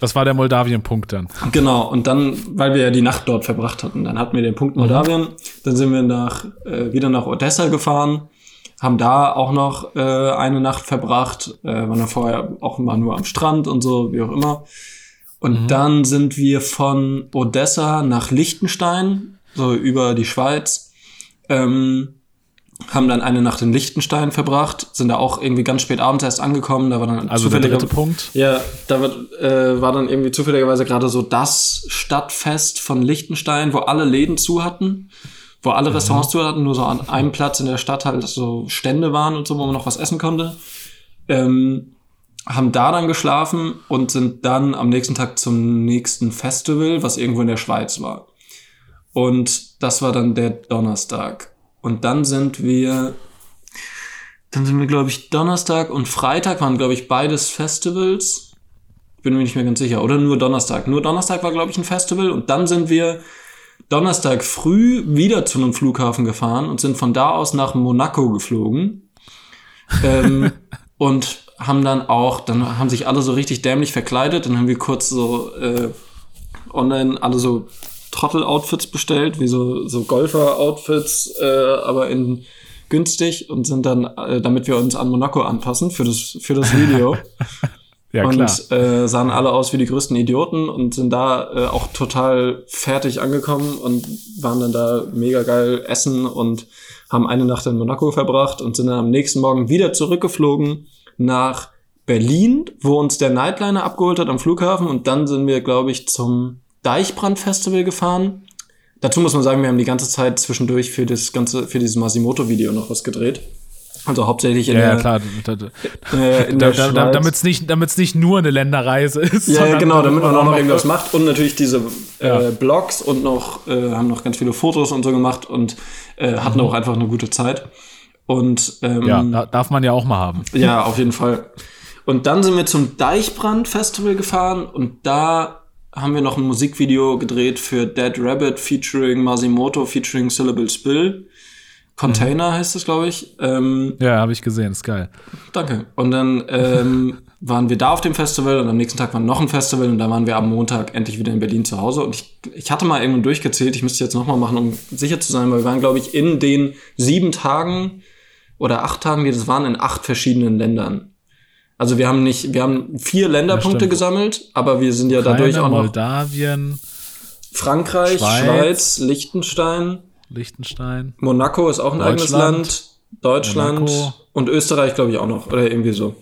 Das war der Moldawien-Punkt dann. Genau, und dann, weil wir ja die Nacht dort verbracht hatten, dann hatten wir den Punkt Moldawien, mhm. dann sind wir nach, äh, wieder nach Odessa gefahren, haben da auch noch äh, eine Nacht verbracht, äh, waren dann vorher auch immer nur am Strand und so, wie auch immer. Und mhm. dann sind wir von Odessa nach Liechtenstein, so über die Schweiz, ähm, haben dann eine Nacht in Liechtenstein verbracht, sind da auch irgendwie ganz spät abends erst angekommen. Da war dann also der dritte Punkt. Ja, da wird, äh, war dann irgendwie zufälligerweise gerade so das Stadtfest von Liechtenstein, wo alle Läden zu hatten, wo alle mhm. Restaurants zu hatten, nur so an einem Platz in der Stadt halt so Stände waren und so, wo man noch was essen konnte. Ähm, haben da dann geschlafen und sind dann am nächsten Tag zum nächsten Festival, was irgendwo in der Schweiz war. Und das war dann der Donnerstag. Und dann sind wir, dann sind wir, glaube ich, Donnerstag und Freitag waren, glaube ich, beides Festivals. Bin mir nicht mehr ganz sicher. Oder nur Donnerstag. Nur Donnerstag war, glaube ich, ein Festival. Und dann sind wir Donnerstag früh wieder zu einem Flughafen gefahren und sind von da aus nach Monaco geflogen. ähm, und haben dann auch, dann haben sich alle so richtig dämlich verkleidet. Dann haben wir kurz so äh, online alle so Trottel-Outfits bestellt, wie so, so Golfer-Outfits, äh, aber in günstig und sind dann, äh, damit wir uns an Monaco anpassen für das, für das Video. ja, und klar. Äh, sahen alle aus wie die größten Idioten und sind da äh, auch total fertig angekommen und waren dann da mega geil essen und haben eine Nacht in Monaco verbracht und sind dann am nächsten Morgen wieder zurückgeflogen nach Berlin, wo uns der Nightliner abgeholt hat am Flughafen und dann sind wir, glaube ich, zum Deichbrand-Festival gefahren. Dazu muss man sagen, wir haben die ganze Zeit zwischendurch für das ganze, für dieses Masimoto-Video noch was gedreht. Also hauptsächlich in ja, der, ja, klar. Äh, in da, der da, damit es nicht, damit's nicht nur eine Länderreise ist. Ja, ja genau, damit man auch noch irgendwas macht und natürlich diese äh, ja. Blogs und noch äh, haben noch ganz viele Fotos und so gemacht und äh, hatten mhm. auch einfach eine gute Zeit. Und ähm, ja, darf man ja auch mal haben. Ja, auf jeden Fall. Und dann sind wir zum Deichbrand Festival gefahren und da haben wir noch ein Musikvideo gedreht für Dead Rabbit featuring Masimoto featuring Syllable Spill. Container mhm. heißt es, glaube ich. Ähm, ja, habe ich gesehen, ist geil. Danke. Und dann ähm, waren wir da auf dem Festival und am nächsten Tag war noch ein Festival und da waren wir am Montag endlich wieder in Berlin zu Hause. Und ich, ich hatte mal irgendwann durchgezählt, ich müsste jetzt nochmal machen, um sicher zu sein, weil wir waren, glaube ich, in den sieben Tagen oder acht Tagen, die das waren, in acht verschiedenen Ländern. Also wir haben nicht, wir haben vier Länderpunkte gesammelt, aber wir sind ja Ukraine, dadurch auch noch Moldawien, Frankreich, Schweiz, Schweiz Liechtenstein, Liechtenstein, Monaco ist auch ein eigenes Land, Deutschland Monaco. und Österreich, glaube ich, auch noch oder irgendwie so.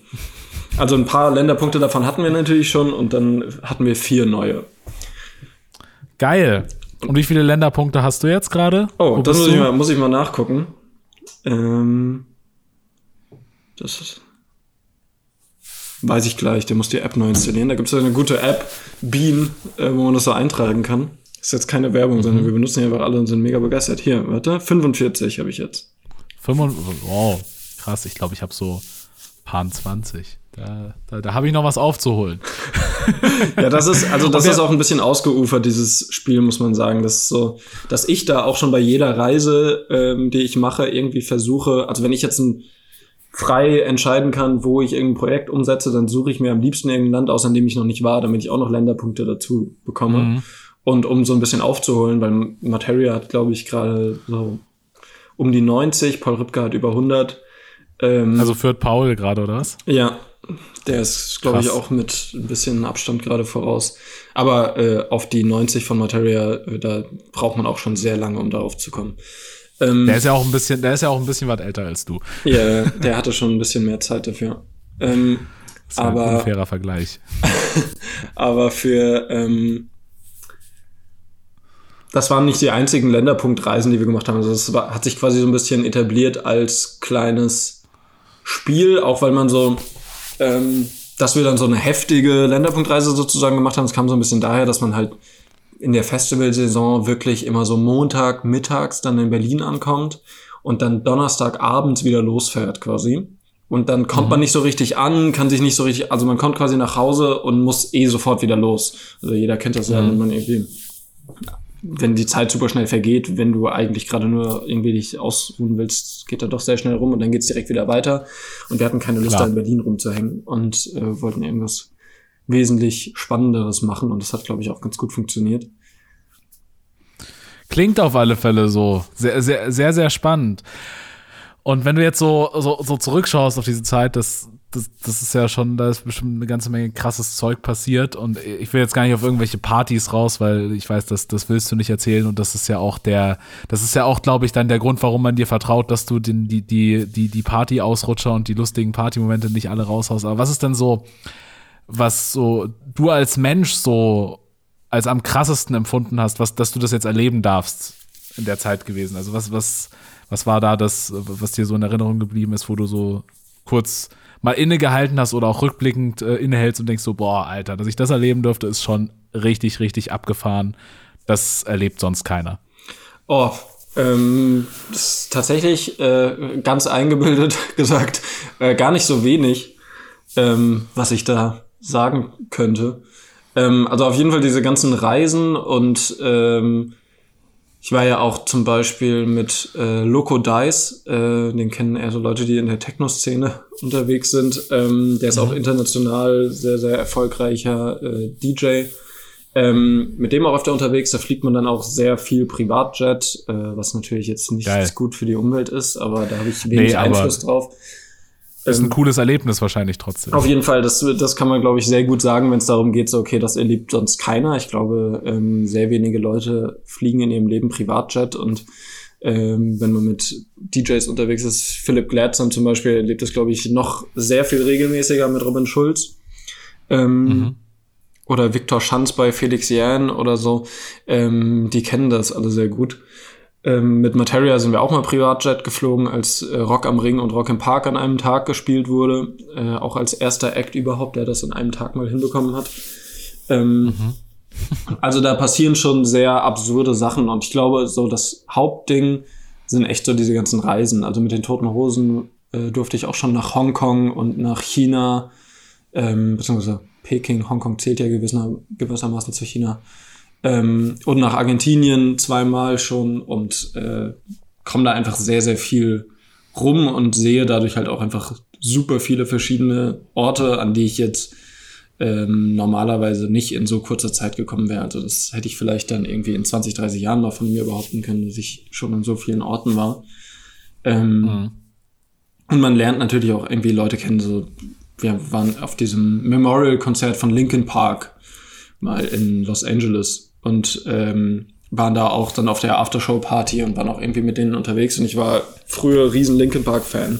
Also ein paar Länderpunkte davon hatten wir natürlich schon und dann hatten wir vier neue. Geil. Und wie viele Länderpunkte hast du jetzt gerade? Oh, Wo das muss ich, mal, muss ich mal nachgucken. Ähm, das ist Weiß ich gleich, der muss die App neu installieren. Da gibt es eine gute App, Bean, äh, wo man das so eintragen kann. Ist jetzt keine Werbung, mhm. sondern wir benutzen die einfach alle und sind mega begeistert. Hier, warte, 45 habe ich jetzt. 45, wow, krass, ich glaube, ich habe so paar 20. Da, da, da habe ich noch was aufzuholen. ja, das ist, also das ist auch ein bisschen ausgeufert, dieses Spiel, muss man sagen. Das ist so, dass ich da auch schon bei jeder Reise, ähm, die ich mache, irgendwie versuche, also wenn ich jetzt ein frei entscheiden kann, wo ich irgendein Projekt umsetze, dann suche ich mir am liebsten irgendein Land aus, an dem ich noch nicht war, damit ich auch noch Länderpunkte dazu bekomme. Mhm. Und um so ein bisschen aufzuholen, weil Materia hat, glaube ich, gerade so um die 90, Paul Ripke hat über 100. Ähm, also führt Paul gerade, oder was? Ja, der ist, glaube ich, auch mit ein bisschen Abstand gerade voraus. Aber äh, auf die 90 von Materia, äh, da braucht man auch schon sehr lange, um darauf zu kommen. Ähm, der ist ja auch ein bisschen, der ist ja auch ein bisschen was älter als du. Ja, der hatte schon ein bisschen mehr Zeit dafür. Ähm, das ist aber, ein unfairer Vergleich. aber für ähm, das waren nicht die einzigen Länderpunktreisen, die wir gemacht haben. Also das war, hat sich quasi so ein bisschen etabliert als kleines Spiel, auch weil man so ähm, dass wir dann so eine heftige Länderpunktreise sozusagen gemacht haben, das kam so ein bisschen daher, dass man halt in der Festivalsaison wirklich immer so Montag mittags dann in Berlin ankommt und dann Donnerstag abends wieder losfährt quasi. Und dann kommt mhm. man nicht so richtig an, kann sich nicht so richtig, also man kommt quasi nach Hause und muss eh sofort wieder los. Also jeder kennt das ja, mhm. wenn man irgendwie, wenn die Zeit super schnell vergeht, wenn du eigentlich gerade nur irgendwie dich ausruhen willst, geht er doch sehr schnell rum und dann geht's direkt wieder weiter. Und wir hatten keine Lust, Klar. da in Berlin rumzuhängen und äh, wollten irgendwas wesentlich Spannenderes machen und das hat, glaube ich, auch ganz gut funktioniert. Klingt auf alle Fälle so. Sehr, sehr, sehr, sehr spannend. Und wenn du jetzt so, so, so zurückschaust auf diese Zeit, das, das, das ist ja schon, da ist bestimmt eine ganze Menge krasses Zeug passiert. Und ich will jetzt gar nicht auf irgendwelche Partys raus, weil ich weiß, dass das willst du nicht erzählen. Und das ist ja auch der, das ist ja auch, glaube ich, dann der Grund, warum man dir vertraut, dass du den, die, die, die, die Party-Ausrutscher und die lustigen Partymomente nicht alle raushaust. Aber was ist denn so, was so du als Mensch so als am krassesten empfunden hast, was, dass du das jetzt erleben darfst in der Zeit gewesen? Also was, was, was war da das, was dir so in Erinnerung geblieben ist, wo du so kurz mal innegehalten hast oder auch rückblickend äh, innehältst und denkst so, boah, Alter, dass ich das erleben durfte, ist schon richtig, richtig abgefahren. Das erlebt sonst keiner. Oh, ähm, tatsächlich äh, ganz eingebildet gesagt, äh, gar nicht so wenig, ähm, was ich da sagen könnte. Ähm, also auf jeden Fall diese ganzen Reisen und ähm, ich war ja auch zum Beispiel mit äh, Loco Dice, äh, den kennen eher so Leute, die in der Techno-Szene unterwegs sind. Ähm, der ist mhm. auch international sehr, sehr erfolgreicher äh, DJ. Ähm, mit dem auch öfter unterwegs, da fliegt man dann auch sehr viel Privatjet, äh, was natürlich jetzt nicht gut für die Umwelt ist, aber da habe ich wenig nee, Einfluss drauf. Ist ein ähm, cooles Erlebnis wahrscheinlich trotzdem. Auf jeden Fall, das, das kann man, glaube ich, sehr gut sagen, wenn es darum geht, so, okay, das erlebt sonst keiner. Ich glaube, ähm, sehr wenige Leute fliegen in ihrem Leben Privatjet und ähm, wenn man mit DJs unterwegs ist, Philipp Gladson zum Beispiel erlebt das, glaube ich, noch sehr viel regelmäßiger mit Robin Schulz. Ähm, mhm. Oder Viktor Schanz bei Felix Jähn oder so. Ähm, die kennen das alle sehr gut. Ähm, mit Materia sind wir auch mal Privatjet geflogen, als äh, Rock am Ring und Rock im Park an einem Tag gespielt wurde. Äh, auch als erster Act überhaupt, der das an einem Tag mal hinbekommen hat. Ähm, mhm. also da passieren schon sehr absurde Sachen und ich glaube, so das Hauptding sind echt so diese ganzen Reisen. Also mit den Toten Hosen äh, durfte ich auch schon nach Hongkong und nach China, ähm, beziehungsweise Peking, Hongkong zählt ja gewisser, gewissermaßen zu China ähm, und nach Argentinien zweimal schon und äh, komme da einfach sehr, sehr viel rum und sehe dadurch halt auch einfach super viele verschiedene Orte, an die ich jetzt ähm, normalerweise nicht in so kurzer Zeit gekommen wäre. Also das hätte ich vielleicht dann irgendwie in 20, 30 Jahren mal von mir behaupten können, dass ich schon an so vielen Orten war. Ähm, mhm. Und man lernt natürlich auch irgendwie Leute kennen, so wir waren auf diesem Memorial-Konzert von Linkin Park mal in Los Angeles und ähm, waren da auch dann auf der Aftershow-Party und waren auch irgendwie mit denen unterwegs. Und ich war früher riesen Linkin Park-Fan.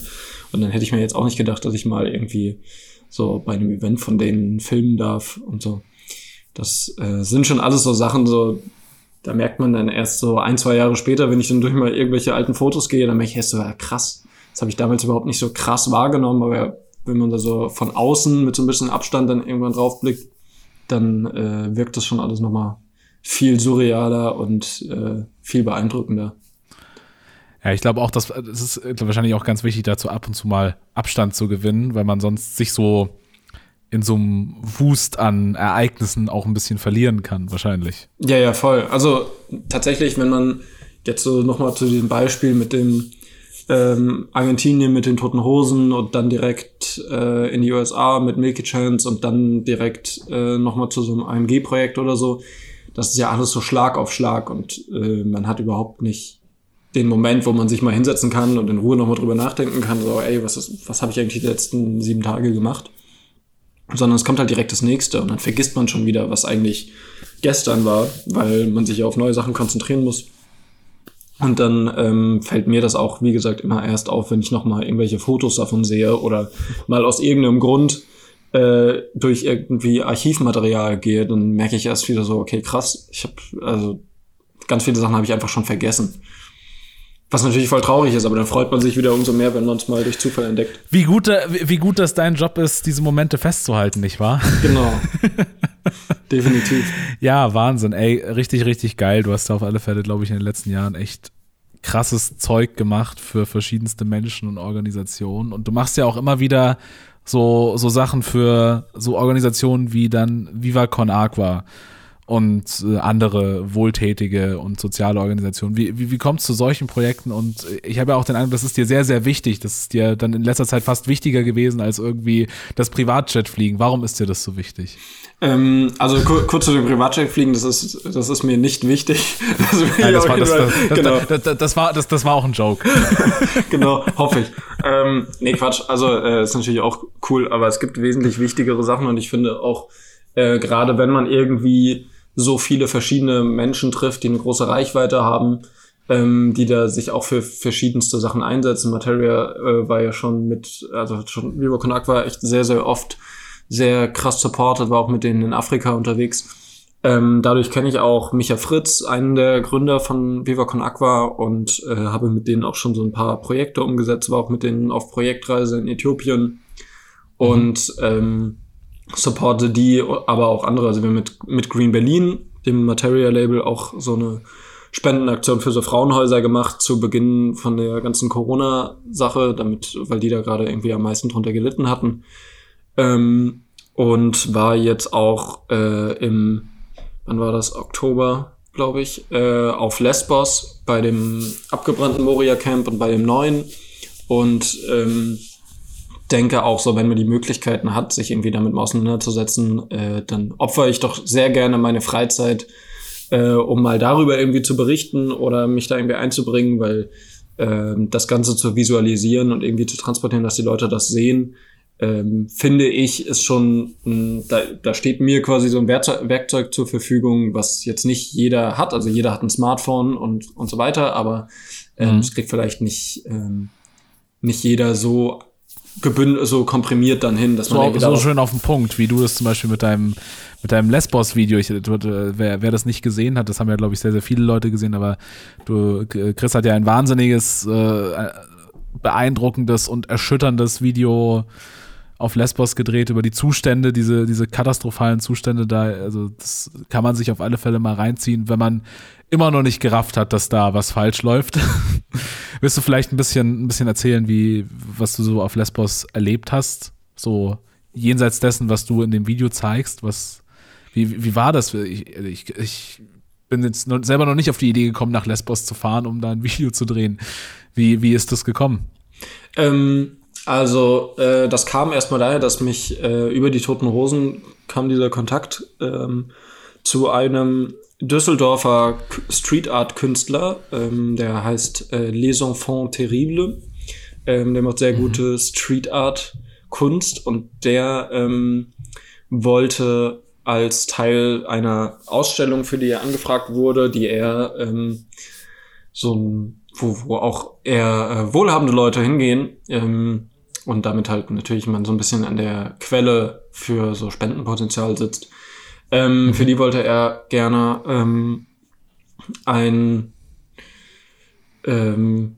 Und dann hätte ich mir jetzt auch nicht gedacht, dass ich mal irgendwie so bei einem Event von denen filmen darf und so. Das äh, sind schon alles so Sachen, so, da merkt man dann erst so ein, zwei Jahre später, wenn ich dann durch mal irgendwelche alten Fotos gehe, dann merke ich erst so, ja, krass. Das habe ich damals überhaupt nicht so krass wahrgenommen, aber wenn man da so von außen mit so ein bisschen Abstand dann irgendwann draufblickt, dann äh, wirkt das schon alles nochmal viel surrealer und äh, viel beeindruckender. Ja, ich glaube auch, dass es ist äh, wahrscheinlich auch ganz wichtig, dazu ab und zu mal Abstand zu gewinnen, weil man sonst sich so in so einem Wust an Ereignissen auch ein bisschen verlieren kann, wahrscheinlich. Ja, ja, voll. Also tatsächlich, wenn man jetzt so nochmal zu diesem Beispiel mit dem ähm, Argentinien mit den Toten Hosen und dann direkt äh, in die USA mit Milky Chance und dann direkt äh, nochmal zu so einem AMG-Projekt oder so das ist ja alles so Schlag auf Schlag und äh, man hat überhaupt nicht den Moment, wo man sich mal hinsetzen kann und in Ruhe nochmal drüber nachdenken kann, so, ey, was, ist, was habe ich eigentlich die letzten sieben Tage gemacht? Sondern es kommt halt direkt das nächste und dann vergisst man schon wieder, was eigentlich gestern war, weil man sich ja auf neue Sachen konzentrieren muss. Und dann ähm, fällt mir das auch, wie gesagt, immer erst auf, wenn ich nochmal irgendwelche Fotos davon sehe oder mal aus irgendeinem Grund äh, durch irgendwie Archivmaterial gehe, dann merke ich erst wieder so, okay, krass, ich habe also ganz viele Sachen habe ich einfach schon vergessen. Was natürlich voll traurig ist, aber dann freut man sich wieder umso mehr, wenn man es mal durch Zufall entdeckt. Wie gut, wie gut das dein Job ist, diese Momente festzuhalten, nicht wahr? Genau. Definitiv. Ja, Wahnsinn. Ey, richtig, richtig geil. Du hast da auf alle Fälle, glaube ich, in den letzten Jahren echt krasses Zeug gemacht für verschiedenste Menschen und Organisationen. Und du machst ja auch immer wieder so, so Sachen für so Organisationen wie dann Viva Con Agua und äh, andere wohltätige und soziale Organisationen. Wie, wie, wie kommt es zu solchen Projekten? Und ich habe ja auch den Eindruck, das ist dir sehr, sehr wichtig. Das ist dir dann in letzter Zeit fast wichtiger gewesen als irgendwie das Privatjet-Fliegen. Warum ist dir das so wichtig? Ähm, also kur kurz zu dem Privatjet-Fliegen, das ist, das ist mir nicht wichtig. Das, war, das, das, das, war, das, das war auch ein Joke. genau, hoffe ich. Ähm, nee, Quatsch. Also äh, ist natürlich auch cool, aber es gibt wesentlich wichtigere Sachen und ich finde auch, äh, gerade wenn man irgendwie so viele verschiedene Menschen trifft, die eine große Reichweite haben, ähm, die da sich auch für verschiedenste Sachen einsetzen. Materia äh, war ja schon mit, also schon Viva Con Aqua echt sehr, sehr oft sehr krass supported, war auch mit denen in Afrika unterwegs. Ähm, dadurch kenne ich auch Micha Fritz, einen der Gründer von Viva Con Aqua und äh, habe mit denen auch schon so ein paar Projekte umgesetzt, war auch mit denen auf Projektreise in Äthiopien mhm. und ähm, supporte die, aber auch andere. Also wir mit, mit Green Berlin, dem Materia-Label, auch so eine Spendenaktion für so Frauenhäuser gemacht zu Beginn von der ganzen Corona-Sache, damit, weil die da gerade irgendwie am meisten drunter gelitten hatten. Ähm, und war jetzt auch äh, im, wann war das, Oktober, glaube ich, äh, auf Lesbos bei dem abgebrannten Moria Camp und bei dem neuen. Und ähm, denke auch so, wenn man die Möglichkeiten hat, sich irgendwie damit auseinanderzusetzen, äh, dann opfere ich doch sehr gerne meine Freizeit, äh, um mal darüber irgendwie zu berichten oder mich da irgendwie einzubringen, weil äh, das Ganze zu visualisieren und irgendwie zu transportieren, dass die Leute das sehen, ähm, finde ich, ist schon, mh, da, da steht mir quasi so ein Werkzeug, Werkzeug zur Verfügung, was jetzt nicht jeder hat. Also jeder hat ein Smartphone und, und so weiter, aber ähm, mhm. es kriegt vielleicht nicht, ähm, nicht jeder so gebündelt, so komprimiert dann hin, dass man so, so schön auf den Punkt, wie du das zum Beispiel mit deinem mit deinem Lesbos-Video, ich, wer, wer das nicht gesehen hat, das haben ja glaube ich sehr sehr viele Leute gesehen, aber du Chris hat ja ein wahnsinniges äh, beeindruckendes und erschütterndes Video auf Lesbos gedreht über die Zustände, diese, diese katastrophalen Zustände da. Also das kann man sich auf alle Fälle mal reinziehen, wenn man immer noch nicht gerafft hat, dass da was falsch läuft. Willst du vielleicht ein bisschen, ein bisschen erzählen, wie, was du so auf Lesbos erlebt hast? So jenseits dessen, was du in dem Video zeigst, was, wie, wie war das? Ich, ich, ich bin jetzt selber noch nicht auf die Idee gekommen, nach Lesbos zu fahren, um da ein Video zu drehen. Wie, wie ist das gekommen? Ähm, also, äh, das kam erstmal daher, dass mich äh, über die Toten Hosen kam dieser Kontakt ähm, zu einem Düsseldorfer Street Art Künstler, ähm, der heißt äh, Les Enfants Terribles. Ähm, der macht sehr mhm. gute Street Art Kunst und der ähm, wollte als Teil einer Ausstellung, für die er angefragt wurde, die er ähm, so ein, wo, wo auch eher äh, wohlhabende Leute hingehen, ähm, und damit halt natürlich man so ein bisschen an der Quelle für so Spendenpotenzial sitzt. Ähm, mhm. Für die wollte er gerne ähm, ein ähm,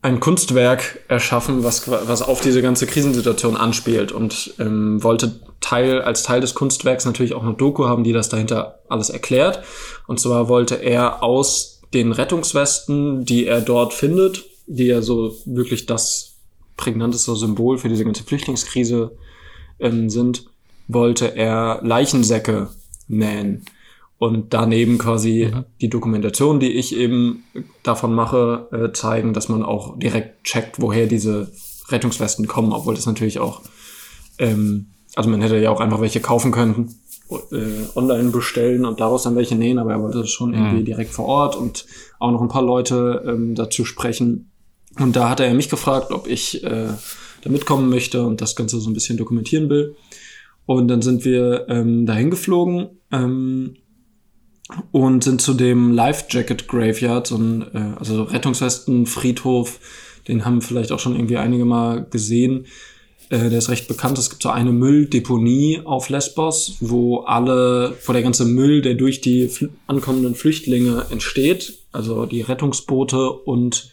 ein Kunstwerk erschaffen, was, was auf diese ganze Krisensituation anspielt und ähm, wollte Teil, als Teil des Kunstwerks natürlich auch eine Doku haben, die das dahinter alles erklärt. Und zwar wollte er aus den Rettungswesten, die er dort findet, die ja so wirklich das prägnanteste Symbol für diese ganze Flüchtlingskrise ähm, sind, wollte er Leichensäcke nähen. Und daneben quasi mhm. die Dokumentation, die ich eben davon mache, äh, zeigen, dass man auch direkt checkt, woher diese Rettungswesten kommen, obwohl das natürlich auch, ähm, also man hätte ja auch einfach welche kaufen können, äh, online bestellen und daraus dann welche nähen, aber er wollte das schon irgendwie mhm. direkt vor Ort und auch noch ein paar Leute ähm, dazu sprechen, und da hat er mich gefragt, ob ich äh, da mitkommen möchte und das Ganze so ein bisschen dokumentieren will. Und dann sind wir ähm, dahin geflogen ähm, und sind zu dem Life Jacket Graveyard, so ein äh, also Rettungswesten Friedhof, den haben vielleicht auch schon irgendwie einige mal gesehen. äh, der ist recht bekannt. Es gibt so eine Mülldeponie auf Lesbos, wo alle, wo der ganze Müll, der durch die ankommenden Flüchtlinge entsteht, also die Rettungsboote und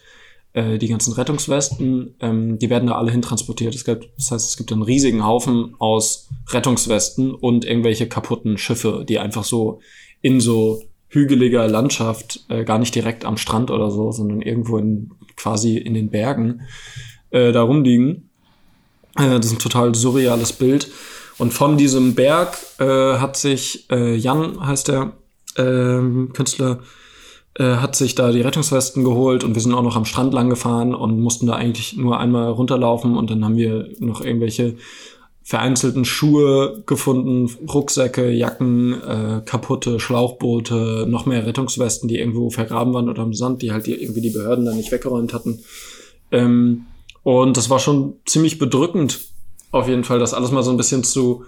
äh, die ganzen Rettungswesten, ähm, die werden da alle hintransportiert. Es gibt, das heißt, es gibt einen riesigen Haufen aus Rettungswesten und irgendwelche kaputten Schiffe, die einfach so in so hügeliger Landschaft, äh, gar nicht direkt am Strand oder so, sondern irgendwo in, quasi in den Bergen äh, da rumliegen. Äh, das ist ein total surreales Bild. Und von diesem Berg äh, hat sich äh, Jan, heißt der äh, Künstler, äh, hat sich da die Rettungswesten geholt und wir sind auch noch am Strand lang gefahren und mussten da eigentlich nur einmal runterlaufen und dann haben wir noch irgendwelche vereinzelten Schuhe gefunden, Rucksäcke, Jacken, äh, kaputte Schlauchboote, noch mehr Rettungswesten, die irgendwo vergraben waren oder im Sand, die halt die, irgendwie die Behörden dann nicht weggeräumt hatten. Ähm, und das war schon ziemlich bedrückend, auf jeden Fall, das alles mal so ein bisschen zu,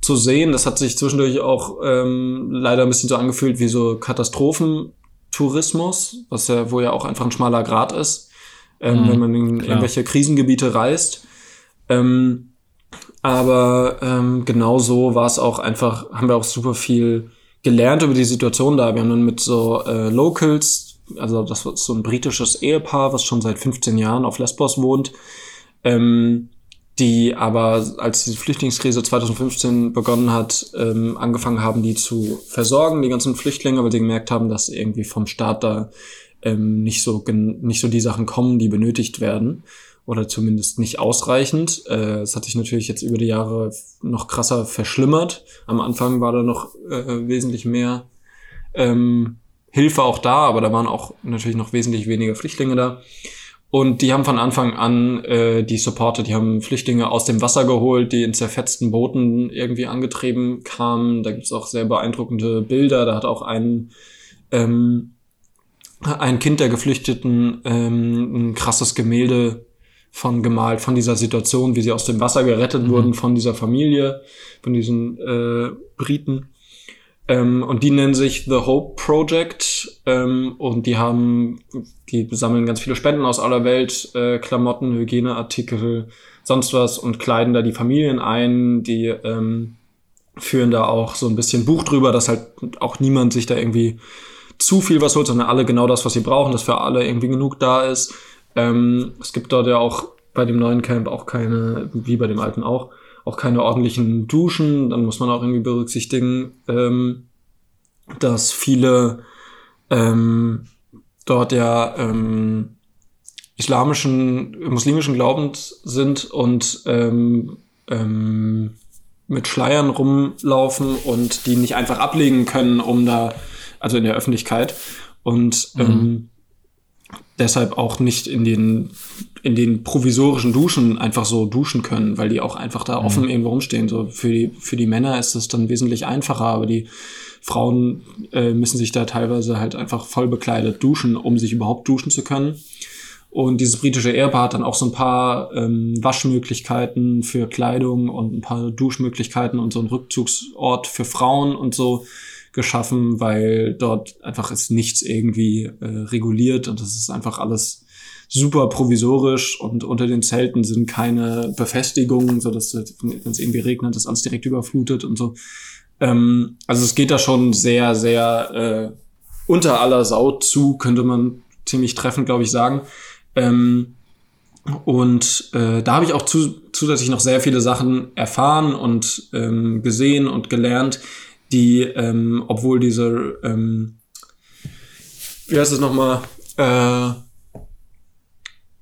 zu sehen. Das hat sich zwischendurch auch ähm, leider ein bisschen so angefühlt wie so Katastrophentourismus, was ja, wo ja auch einfach ein schmaler Grad ist, ähm, mhm, wenn man in klar. irgendwelche Krisengebiete reist. Ähm, aber ähm, genau so war es auch einfach, haben wir auch super viel gelernt über die Situation da. Wir haben dann mit so äh, Locals, also das war so ein britisches Ehepaar, was schon seit 15 Jahren auf Lesbos wohnt, ähm, die aber, als die Flüchtlingskrise 2015 begonnen hat, ähm, angefangen haben, die zu versorgen, die ganzen Flüchtlinge, weil sie gemerkt haben, dass irgendwie vom Staat da ähm, nicht so nicht so die Sachen kommen, die benötigt werden oder zumindest nicht ausreichend. Äh, es hat sich natürlich jetzt über die Jahre noch krasser verschlimmert. Am Anfang war da noch äh, wesentlich mehr ähm, Hilfe auch da, aber da waren auch natürlich noch wesentlich weniger Flüchtlinge da. Und die haben von Anfang an äh, die supportet, die haben Flüchtlinge aus dem Wasser geholt, die in zerfetzten Booten irgendwie angetrieben kamen. Da gibt's auch sehr beeindruckende Bilder. Da hat auch ein, ähm, ein Kind der Geflüchteten ähm, ein krasses Gemälde von gemalt, von dieser Situation, wie sie aus dem Wasser gerettet mhm. wurden von dieser Familie, von diesen äh, Briten. Ähm, und die nennen sich The Hope Project ähm, und die haben, die sammeln ganz viele Spenden aus aller Welt, äh, Klamotten, Hygieneartikel, sonst was und kleiden da die Familien ein, die ähm, führen da auch so ein bisschen Buch drüber, dass halt auch niemand sich da irgendwie zu viel was holt, sondern alle genau das, was sie brauchen, dass für alle irgendwie genug da ist. Ähm, es gibt dort ja auch bei dem neuen Camp auch keine, wie bei dem alten auch, auch keine ordentlichen Duschen. Dann muss man auch irgendwie berücksichtigen, ähm, dass viele ähm, dort ja ähm, islamischen, muslimischen Glaubens sind und ähm, ähm, mit Schleiern rumlaufen und die nicht einfach ablegen können, um da, also in der Öffentlichkeit. Und mhm. ähm, deshalb auch nicht in den, in den provisorischen Duschen einfach so duschen können, weil die auch einfach da offen mhm. irgendwo rumstehen. So für die, für die Männer ist es dann wesentlich einfacher, aber die Frauen äh, müssen sich da teilweise halt einfach voll bekleidet duschen, um sich überhaupt duschen zu können. Und dieses britische Ehepaar hat dann auch so ein paar ähm, Waschmöglichkeiten für Kleidung und ein paar Duschmöglichkeiten und so ein Rückzugsort für Frauen und so geschaffen, weil dort einfach ist nichts irgendwie äh, reguliert und das ist einfach alles super provisorisch und unter den Zelten sind keine Befestigungen, so dass wenn es irgendwie regnet, das alles direkt überflutet und so. Ähm, also es geht da schon sehr, sehr äh, unter aller Sau zu, könnte man ziemlich treffend, glaube ich, sagen. Ähm, und äh, da habe ich auch zu, zusätzlich noch sehr viele Sachen erfahren und ähm, gesehen und gelernt, die, ähm, obwohl diese, ähm, wie heißt es nochmal, äh,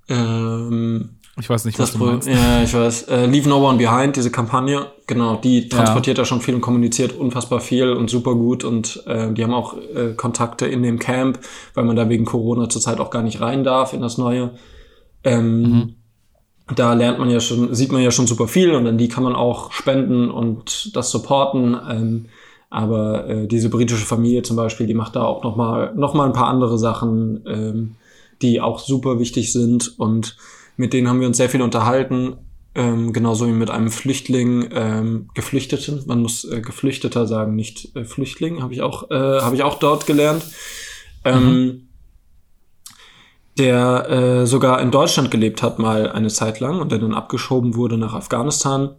ähm, ich weiß nicht, was du meinst. Ja, ich weiß. Äh, Leave No One Behind, diese Kampagne, genau, die transportiert ja. da schon viel und kommuniziert unfassbar viel und super gut und äh, die haben auch äh, Kontakte in dem Camp, weil man da wegen Corona zurzeit auch gar nicht rein darf in das Neue. Ähm, mhm. Da lernt man ja schon, sieht man ja schon super viel und an die kann man auch spenden und das supporten. Ähm, aber äh, diese britische Familie zum Beispiel, die macht da auch noch mal, noch mal ein paar andere Sachen, ähm, die auch super wichtig sind. Und mit denen haben wir uns sehr viel unterhalten. Ähm, genauso wie mit einem Flüchtling, ähm, Geflüchteten. Man muss äh, Geflüchteter sagen, nicht äh, Flüchtling. Habe ich auch, äh, habe ich auch dort gelernt. Ähm, mhm. der äh, sogar in Deutschland gelebt hat mal eine Zeit lang und der dann abgeschoben wurde nach Afghanistan.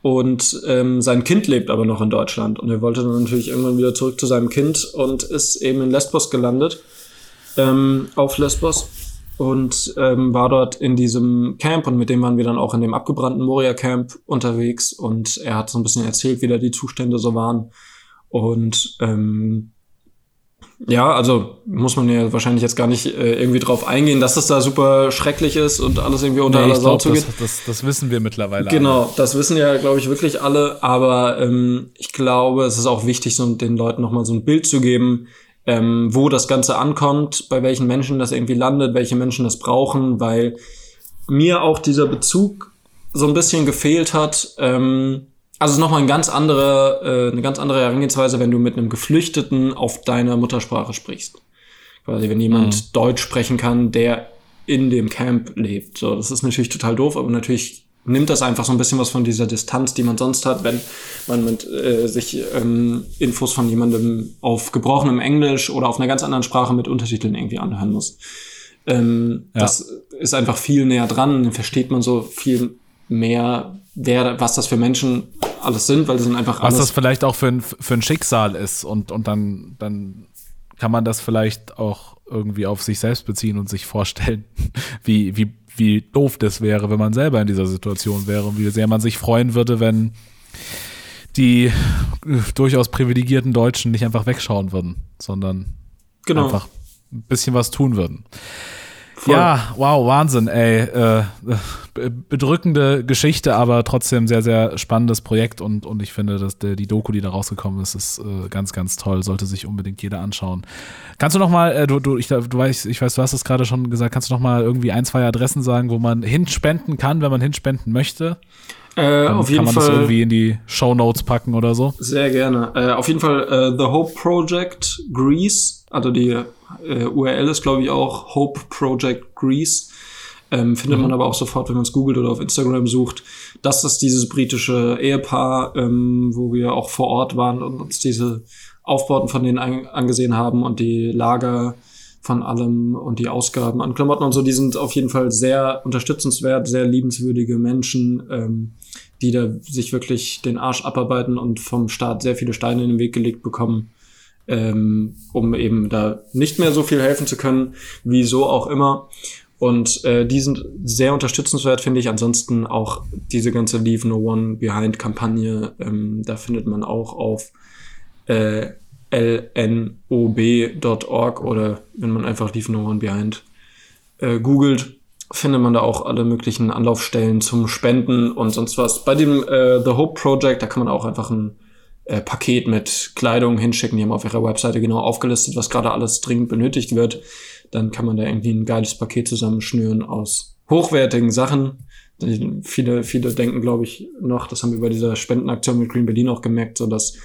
Und ähm, sein Kind lebt aber noch in Deutschland und er wollte dann natürlich irgendwann wieder zurück zu seinem Kind und ist eben in Lesbos gelandet, ähm, auf Lesbos und ähm, war dort in diesem Camp und mit dem waren wir dann auch in dem abgebrannten Moria Camp unterwegs und er hat so ein bisschen erzählt, wie da die Zustände so waren und ähm, ja, also muss man ja wahrscheinlich jetzt gar nicht äh, irgendwie drauf eingehen, dass es da super schrecklich ist und alles irgendwie unter nee, aller Sau zugeht. Das, das, das wissen wir mittlerweile. Genau, alle. das wissen ja, glaube ich, wirklich alle. Aber ähm, ich glaube, es ist auch wichtig, so den Leuten nochmal so ein Bild zu geben, ähm, wo das Ganze ankommt, bei welchen Menschen das irgendwie landet, welche Menschen das brauchen, weil mir auch dieser Bezug so ein bisschen gefehlt hat. Ähm, also es ist nochmal eine ganz andere, äh, eine ganz andere Herangehensweise, wenn du mit einem Geflüchteten auf deiner Muttersprache sprichst. Quasi, wenn jemand mhm. Deutsch sprechen kann, der in dem Camp lebt. So, das ist natürlich total doof, aber natürlich nimmt das einfach so ein bisschen was von dieser Distanz, die man sonst hat, wenn man mit äh, sich ähm, Infos von jemandem auf gebrochenem Englisch oder auf einer ganz anderen Sprache mit Untertiteln irgendwie anhören muss. Ähm, ja. Das ist einfach viel näher dran, dann versteht man so viel mehr, wer, was das für Menschen alles sind, weil das sind einfach Was das vielleicht auch für ein, für ein Schicksal ist und, und dann, dann kann man das vielleicht auch irgendwie auf sich selbst beziehen und sich vorstellen, wie, wie, wie doof das wäre, wenn man selber in dieser Situation wäre und wie sehr man sich freuen würde, wenn die äh, durchaus privilegierten Deutschen nicht einfach wegschauen würden, sondern genau. einfach ein bisschen was tun würden. Voll. Ja, wow, Wahnsinn, ey. Äh, bedrückende Geschichte, aber trotzdem sehr, sehr spannendes Projekt und, und ich finde, dass der, die Doku, die da rausgekommen ist, ist äh, ganz, ganz toll. Sollte sich unbedingt jeder anschauen. Kannst du noch mal, äh, du, du, ich, du weißt, ich weiß, du hast es gerade schon gesagt, kannst du noch mal irgendwie ein, zwei Adressen sagen, wo man hinspenden kann, wenn man hinspenden möchte? Äh, auf jeden kann man Fall, das irgendwie in die Show Notes packen oder so? Sehr gerne. Äh, auf jeden Fall äh, The Hope Project Greece, also die äh, URL ist, glaube ich, auch Hope Project Greece. Ähm, findet mhm. man aber auch sofort, wenn man es googelt oder auf Instagram sucht. Das ist dieses britische Ehepaar, ähm, wo wir auch vor Ort waren und uns diese Aufbauten von denen an angesehen haben und die Lager von allem und die Ausgaben an Klamotten und so, die sind auf jeden Fall sehr unterstützenswert, sehr liebenswürdige Menschen, ähm, die da sich wirklich den Arsch abarbeiten und vom Staat sehr viele Steine in den Weg gelegt bekommen ähm, um eben da nicht mehr so viel helfen zu können, wieso auch immer. Und äh, die sind sehr unterstützenswert, finde ich. Ansonsten auch diese ganze Leave No One Behind Kampagne, ähm, da findet man auch auf äh, lnob.org oder wenn man einfach Leave No One Behind äh, googelt, findet man da auch alle möglichen Anlaufstellen zum Spenden und sonst was. Bei dem äh, The Hope Project, da kann man auch einfach ein äh, Paket mit Kleidung hinschicken. Die haben auf ihrer Webseite genau aufgelistet, was gerade alles dringend benötigt wird. Dann kann man da irgendwie ein geiles Paket zusammenschnüren aus hochwertigen Sachen. Viele, viele denken, glaube ich, noch, das haben wir bei dieser Spendenaktion mit Green Berlin auch gemerkt, so dass,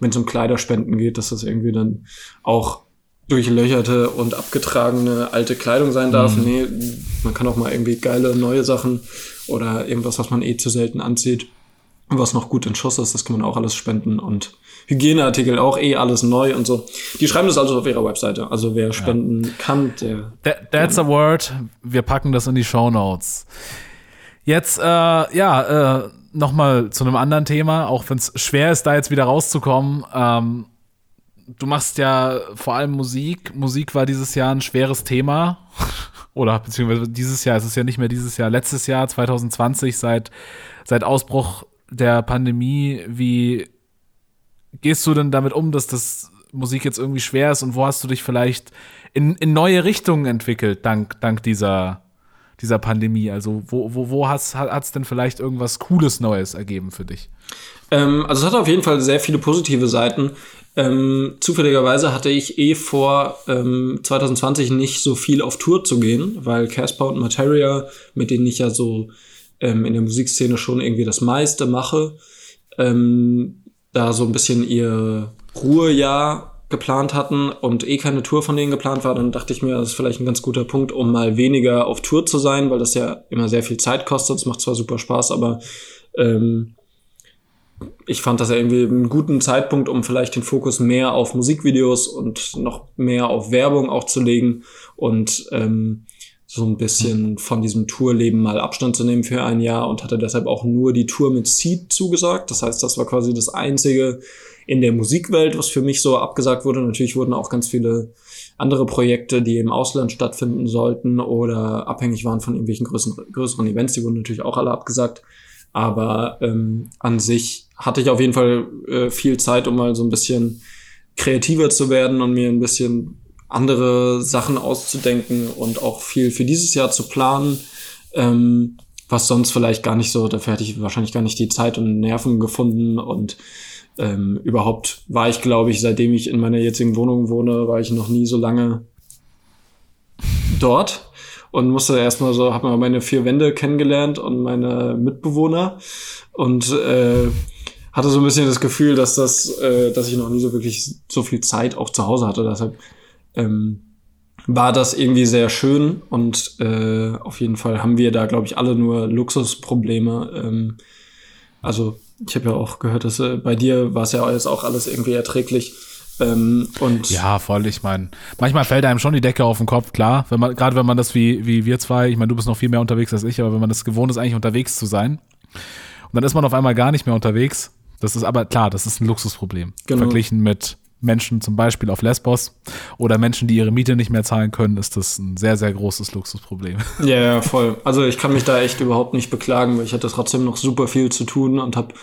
wenn es um Kleiderspenden geht, dass das irgendwie dann auch durchlöcherte und abgetragene alte Kleidung sein darf. Mhm. Nee, man kann auch mal irgendwie geile neue Sachen oder irgendwas, was man eh zu selten anzieht, was noch gut in Schuss ist, das kann man auch alles spenden und Hygieneartikel auch eh alles neu und so. Die schreiben das also auf ihrer Webseite. Also wer spenden ja. kann, der. That, that's a word. Wir packen das in die Show Notes. Jetzt, äh, ja, äh, nochmal zu einem anderen Thema, auch wenn es schwer ist, da jetzt wieder rauszukommen. Ähm, du machst ja vor allem Musik. Musik war dieses Jahr ein schweres Thema. Oder beziehungsweise dieses Jahr, es ist ja nicht mehr dieses Jahr, letztes Jahr, 2020, seit, seit Ausbruch der Pandemie, wie gehst du denn damit um, dass das Musik jetzt irgendwie schwer ist und wo hast du dich vielleicht in, in neue Richtungen entwickelt, dank, dank dieser, dieser Pandemie? Also, wo, wo, wo hat es denn vielleicht irgendwas Cooles Neues ergeben für dich? Ähm, also, es hat auf jeden Fall sehr viele positive Seiten. Ähm, zufälligerweise hatte ich eh vor, ähm, 2020 nicht so viel auf Tour zu gehen, weil Casper und Materia, mit denen ich ja so ähm, in der Musikszene schon irgendwie das meiste mache, ähm, da so ein bisschen ihr Ruhejahr geplant hatten und eh keine Tour von denen geplant war, dann dachte ich mir, das ist vielleicht ein ganz guter Punkt, um mal weniger auf Tour zu sein, weil das ja immer sehr viel Zeit kostet. Es macht zwar super Spaß, aber ähm, ich fand das ja irgendwie einen guten Zeitpunkt, um vielleicht den Fokus mehr auf Musikvideos und noch mehr auf Werbung auch zu legen und ähm, so ein bisschen von diesem Tourleben mal Abstand zu nehmen für ein Jahr und hatte deshalb auch nur die Tour mit Seed zugesagt. Das heißt, das war quasi das einzige in der Musikwelt, was für mich so abgesagt wurde. Natürlich wurden auch ganz viele andere Projekte, die im Ausland stattfinden sollten oder abhängig waren von irgendwelchen größeren, größeren Events, die wurden natürlich auch alle abgesagt. Aber ähm, an sich hatte ich auf jeden Fall äh, viel Zeit, um mal so ein bisschen kreativer zu werden und mir ein bisschen andere Sachen auszudenken und auch viel für dieses Jahr zu planen, ähm, was sonst vielleicht gar nicht so, dafür hätte ich wahrscheinlich gar nicht die Zeit und Nerven gefunden und ähm, überhaupt war ich, glaube ich, seitdem ich in meiner jetzigen Wohnung wohne, war ich noch nie so lange dort und musste erstmal so, habe mal meine vier Wände kennengelernt und meine Mitbewohner und äh, hatte so ein bisschen das Gefühl, dass das, äh, dass ich noch nie so wirklich so viel Zeit auch zu Hause hatte. Deshalb ähm, war das irgendwie sehr schön und äh, auf jeden Fall haben wir da, glaube ich, alle nur Luxusprobleme. Ähm, also ich habe ja auch gehört, dass äh, bei dir war es ja jetzt auch alles irgendwie erträglich. Ähm, und ja, voll. Ich meine, manchmal fällt einem schon die Decke auf den Kopf, klar. Wenn man, gerade wenn man das wie, wie wir zwei, ich meine, du bist noch viel mehr unterwegs als ich, aber wenn man das gewohnt ist, eigentlich unterwegs zu sein, und dann ist man auf einmal gar nicht mehr unterwegs. Das ist aber klar, das ist ein Luxusproblem. Genau. Verglichen mit Menschen zum Beispiel auf Lesbos oder Menschen, die ihre Miete nicht mehr zahlen können, ist das ein sehr, sehr großes Luxusproblem. Ja, ja, voll. Also ich kann mich da echt überhaupt nicht beklagen, weil ich hatte trotzdem noch super viel zu tun und habe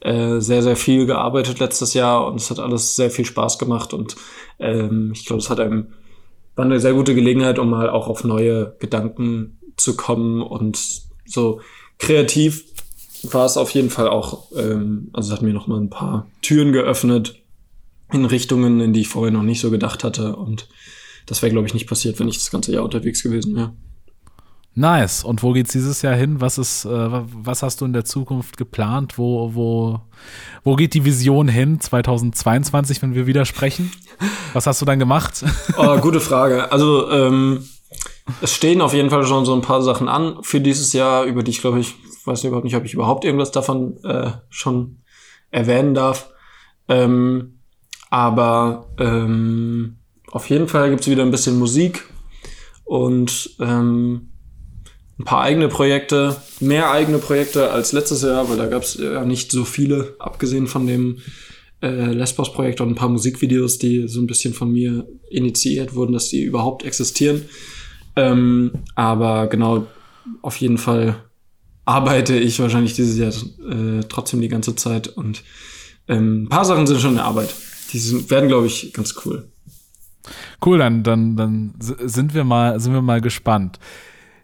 äh, sehr, sehr viel gearbeitet letztes Jahr und es hat alles sehr viel Spaß gemacht und ähm, ich glaube, es hat einem war eine sehr gute Gelegenheit, um mal auch auf neue Gedanken zu kommen und so kreativ war es auf jeden Fall auch, ähm, also es hat mir noch mal ein paar Türen geöffnet in Richtungen, in die ich vorher noch nicht so gedacht hatte. Und das wäre, glaube ich, nicht passiert, wenn ich das ganze Jahr unterwegs gewesen wäre. Nice. Und wo geht's dieses Jahr hin? Was ist, äh, was hast du in der Zukunft geplant? Wo, wo, wo geht die Vision hin 2022, wenn wir wieder sprechen? Was hast du dann gemacht? Oh, gute Frage. Also ähm, es stehen auf jeden Fall schon so ein paar Sachen an für dieses Jahr, über die ich glaube ich weiß überhaupt nicht, ob ich überhaupt irgendwas davon äh, schon erwähnen darf. Ähm, aber ähm, auf jeden Fall gibt's wieder ein bisschen Musik und ähm, ein paar eigene Projekte, mehr eigene Projekte als letztes Jahr, weil da gab's ja nicht so viele, abgesehen von dem äh, Lesbos-Projekt und ein paar Musikvideos, die so ein bisschen von mir initiiert wurden, dass die überhaupt existieren. Ähm, aber genau, auf jeden Fall arbeite ich wahrscheinlich dieses Jahr äh, trotzdem die ganze Zeit und ähm, ein paar Sachen sind schon in Arbeit. Die sind, werden, glaube ich, ganz cool. Cool, dann, dann, dann sind wir mal, sind wir mal gespannt.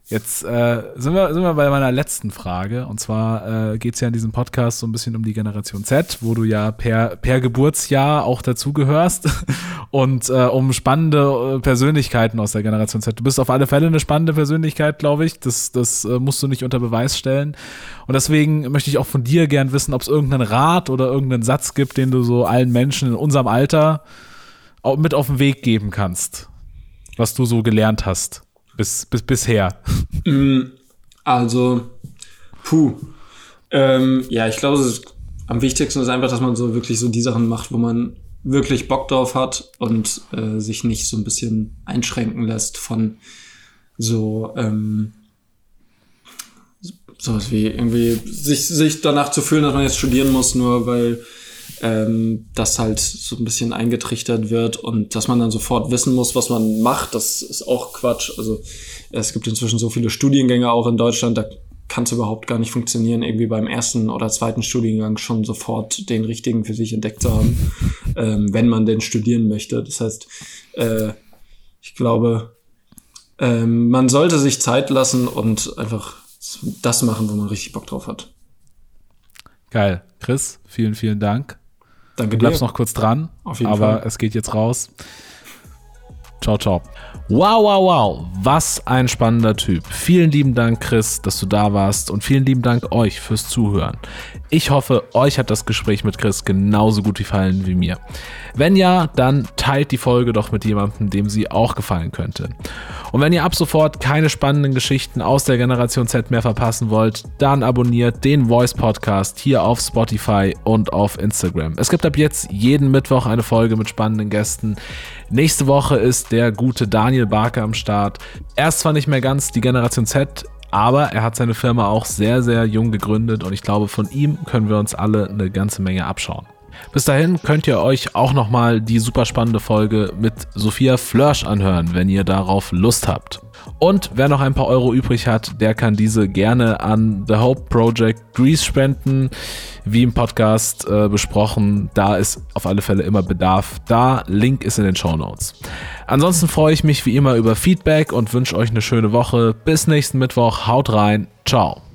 Jetzt äh, sind, wir, sind wir bei meiner letzten Frage. Und zwar äh, geht es ja in diesem Podcast so ein bisschen um die Generation Z, wo du ja per, per Geburtsjahr auch dazugehörst. Und äh, um spannende äh, Persönlichkeiten aus der Generation Z. Du bist auf alle Fälle eine spannende Persönlichkeit, glaube ich. Das, das äh, musst du nicht unter Beweis stellen. Und deswegen möchte ich auch von dir gern wissen, ob es irgendeinen Rat oder irgendeinen Satz gibt, den du so allen Menschen in unserem Alter mit auf den Weg geben kannst. Was du so gelernt hast bis, bis bisher? Mm, also, puh. Ähm, ja, ich glaube, am wichtigsten ist einfach, dass man so wirklich so die Sachen macht, wo man wirklich Bock drauf hat und äh, sich nicht so ein bisschen einschränken lässt von so ähm, sowas wie irgendwie sich, sich danach zu fühlen, dass man jetzt studieren muss, nur weil ähm, das halt so ein bisschen eingetrichtert wird und dass man dann sofort wissen muss, was man macht, das ist auch Quatsch. Also es gibt inzwischen so viele Studiengänge auch in Deutschland, da kann es überhaupt gar nicht funktionieren, irgendwie beim ersten oder zweiten Studiengang schon sofort den richtigen für sich entdeckt zu haben, ähm, wenn man denn studieren möchte. Das heißt, äh, ich glaube, ähm, man sollte sich Zeit lassen und einfach das machen, wo man richtig Bock drauf hat. Geil. Chris, vielen, vielen Dank. Danke du bleibst dir. noch kurz dran, Auf jeden aber Fall. es geht jetzt raus. Ciao, ciao. Wow, wow, wow. Was ein spannender Typ. Vielen lieben Dank, Chris, dass du da warst und vielen lieben Dank euch fürs Zuhören. Ich hoffe, euch hat das Gespräch mit Chris genauso gut gefallen wie mir. Wenn ja, dann teilt die Folge doch mit jemandem, dem sie auch gefallen könnte. Und wenn ihr ab sofort keine spannenden Geschichten aus der Generation Z mehr verpassen wollt, dann abonniert den Voice Podcast hier auf Spotify und auf Instagram. Es gibt ab jetzt jeden Mittwoch eine Folge mit spannenden Gästen. Nächste Woche ist der gute Daniel Barker am Start. Er ist zwar nicht mehr ganz die Generation Z, aber er hat seine Firma auch sehr, sehr jung gegründet und ich glaube, von ihm können wir uns alle eine ganze Menge abschauen. Bis dahin könnt ihr euch auch nochmal die super spannende Folge mit Sophia Flörsch anhören, wenn ihr darauf Lust habt. Und wer noch ein paar Euro übrig hat, der kann diese gerne an The Hope Project Greece spenden. Wie im Podcast äh, besprochen, da ist auf alle Fälle immer Bedarf da. Link ist in den Show Notes. Ansonsten freue ich mich wie immer über Feedback und wünsche euch eine schöne Woche. Bis nächsten Mittwoch. Haut rein. Ciao.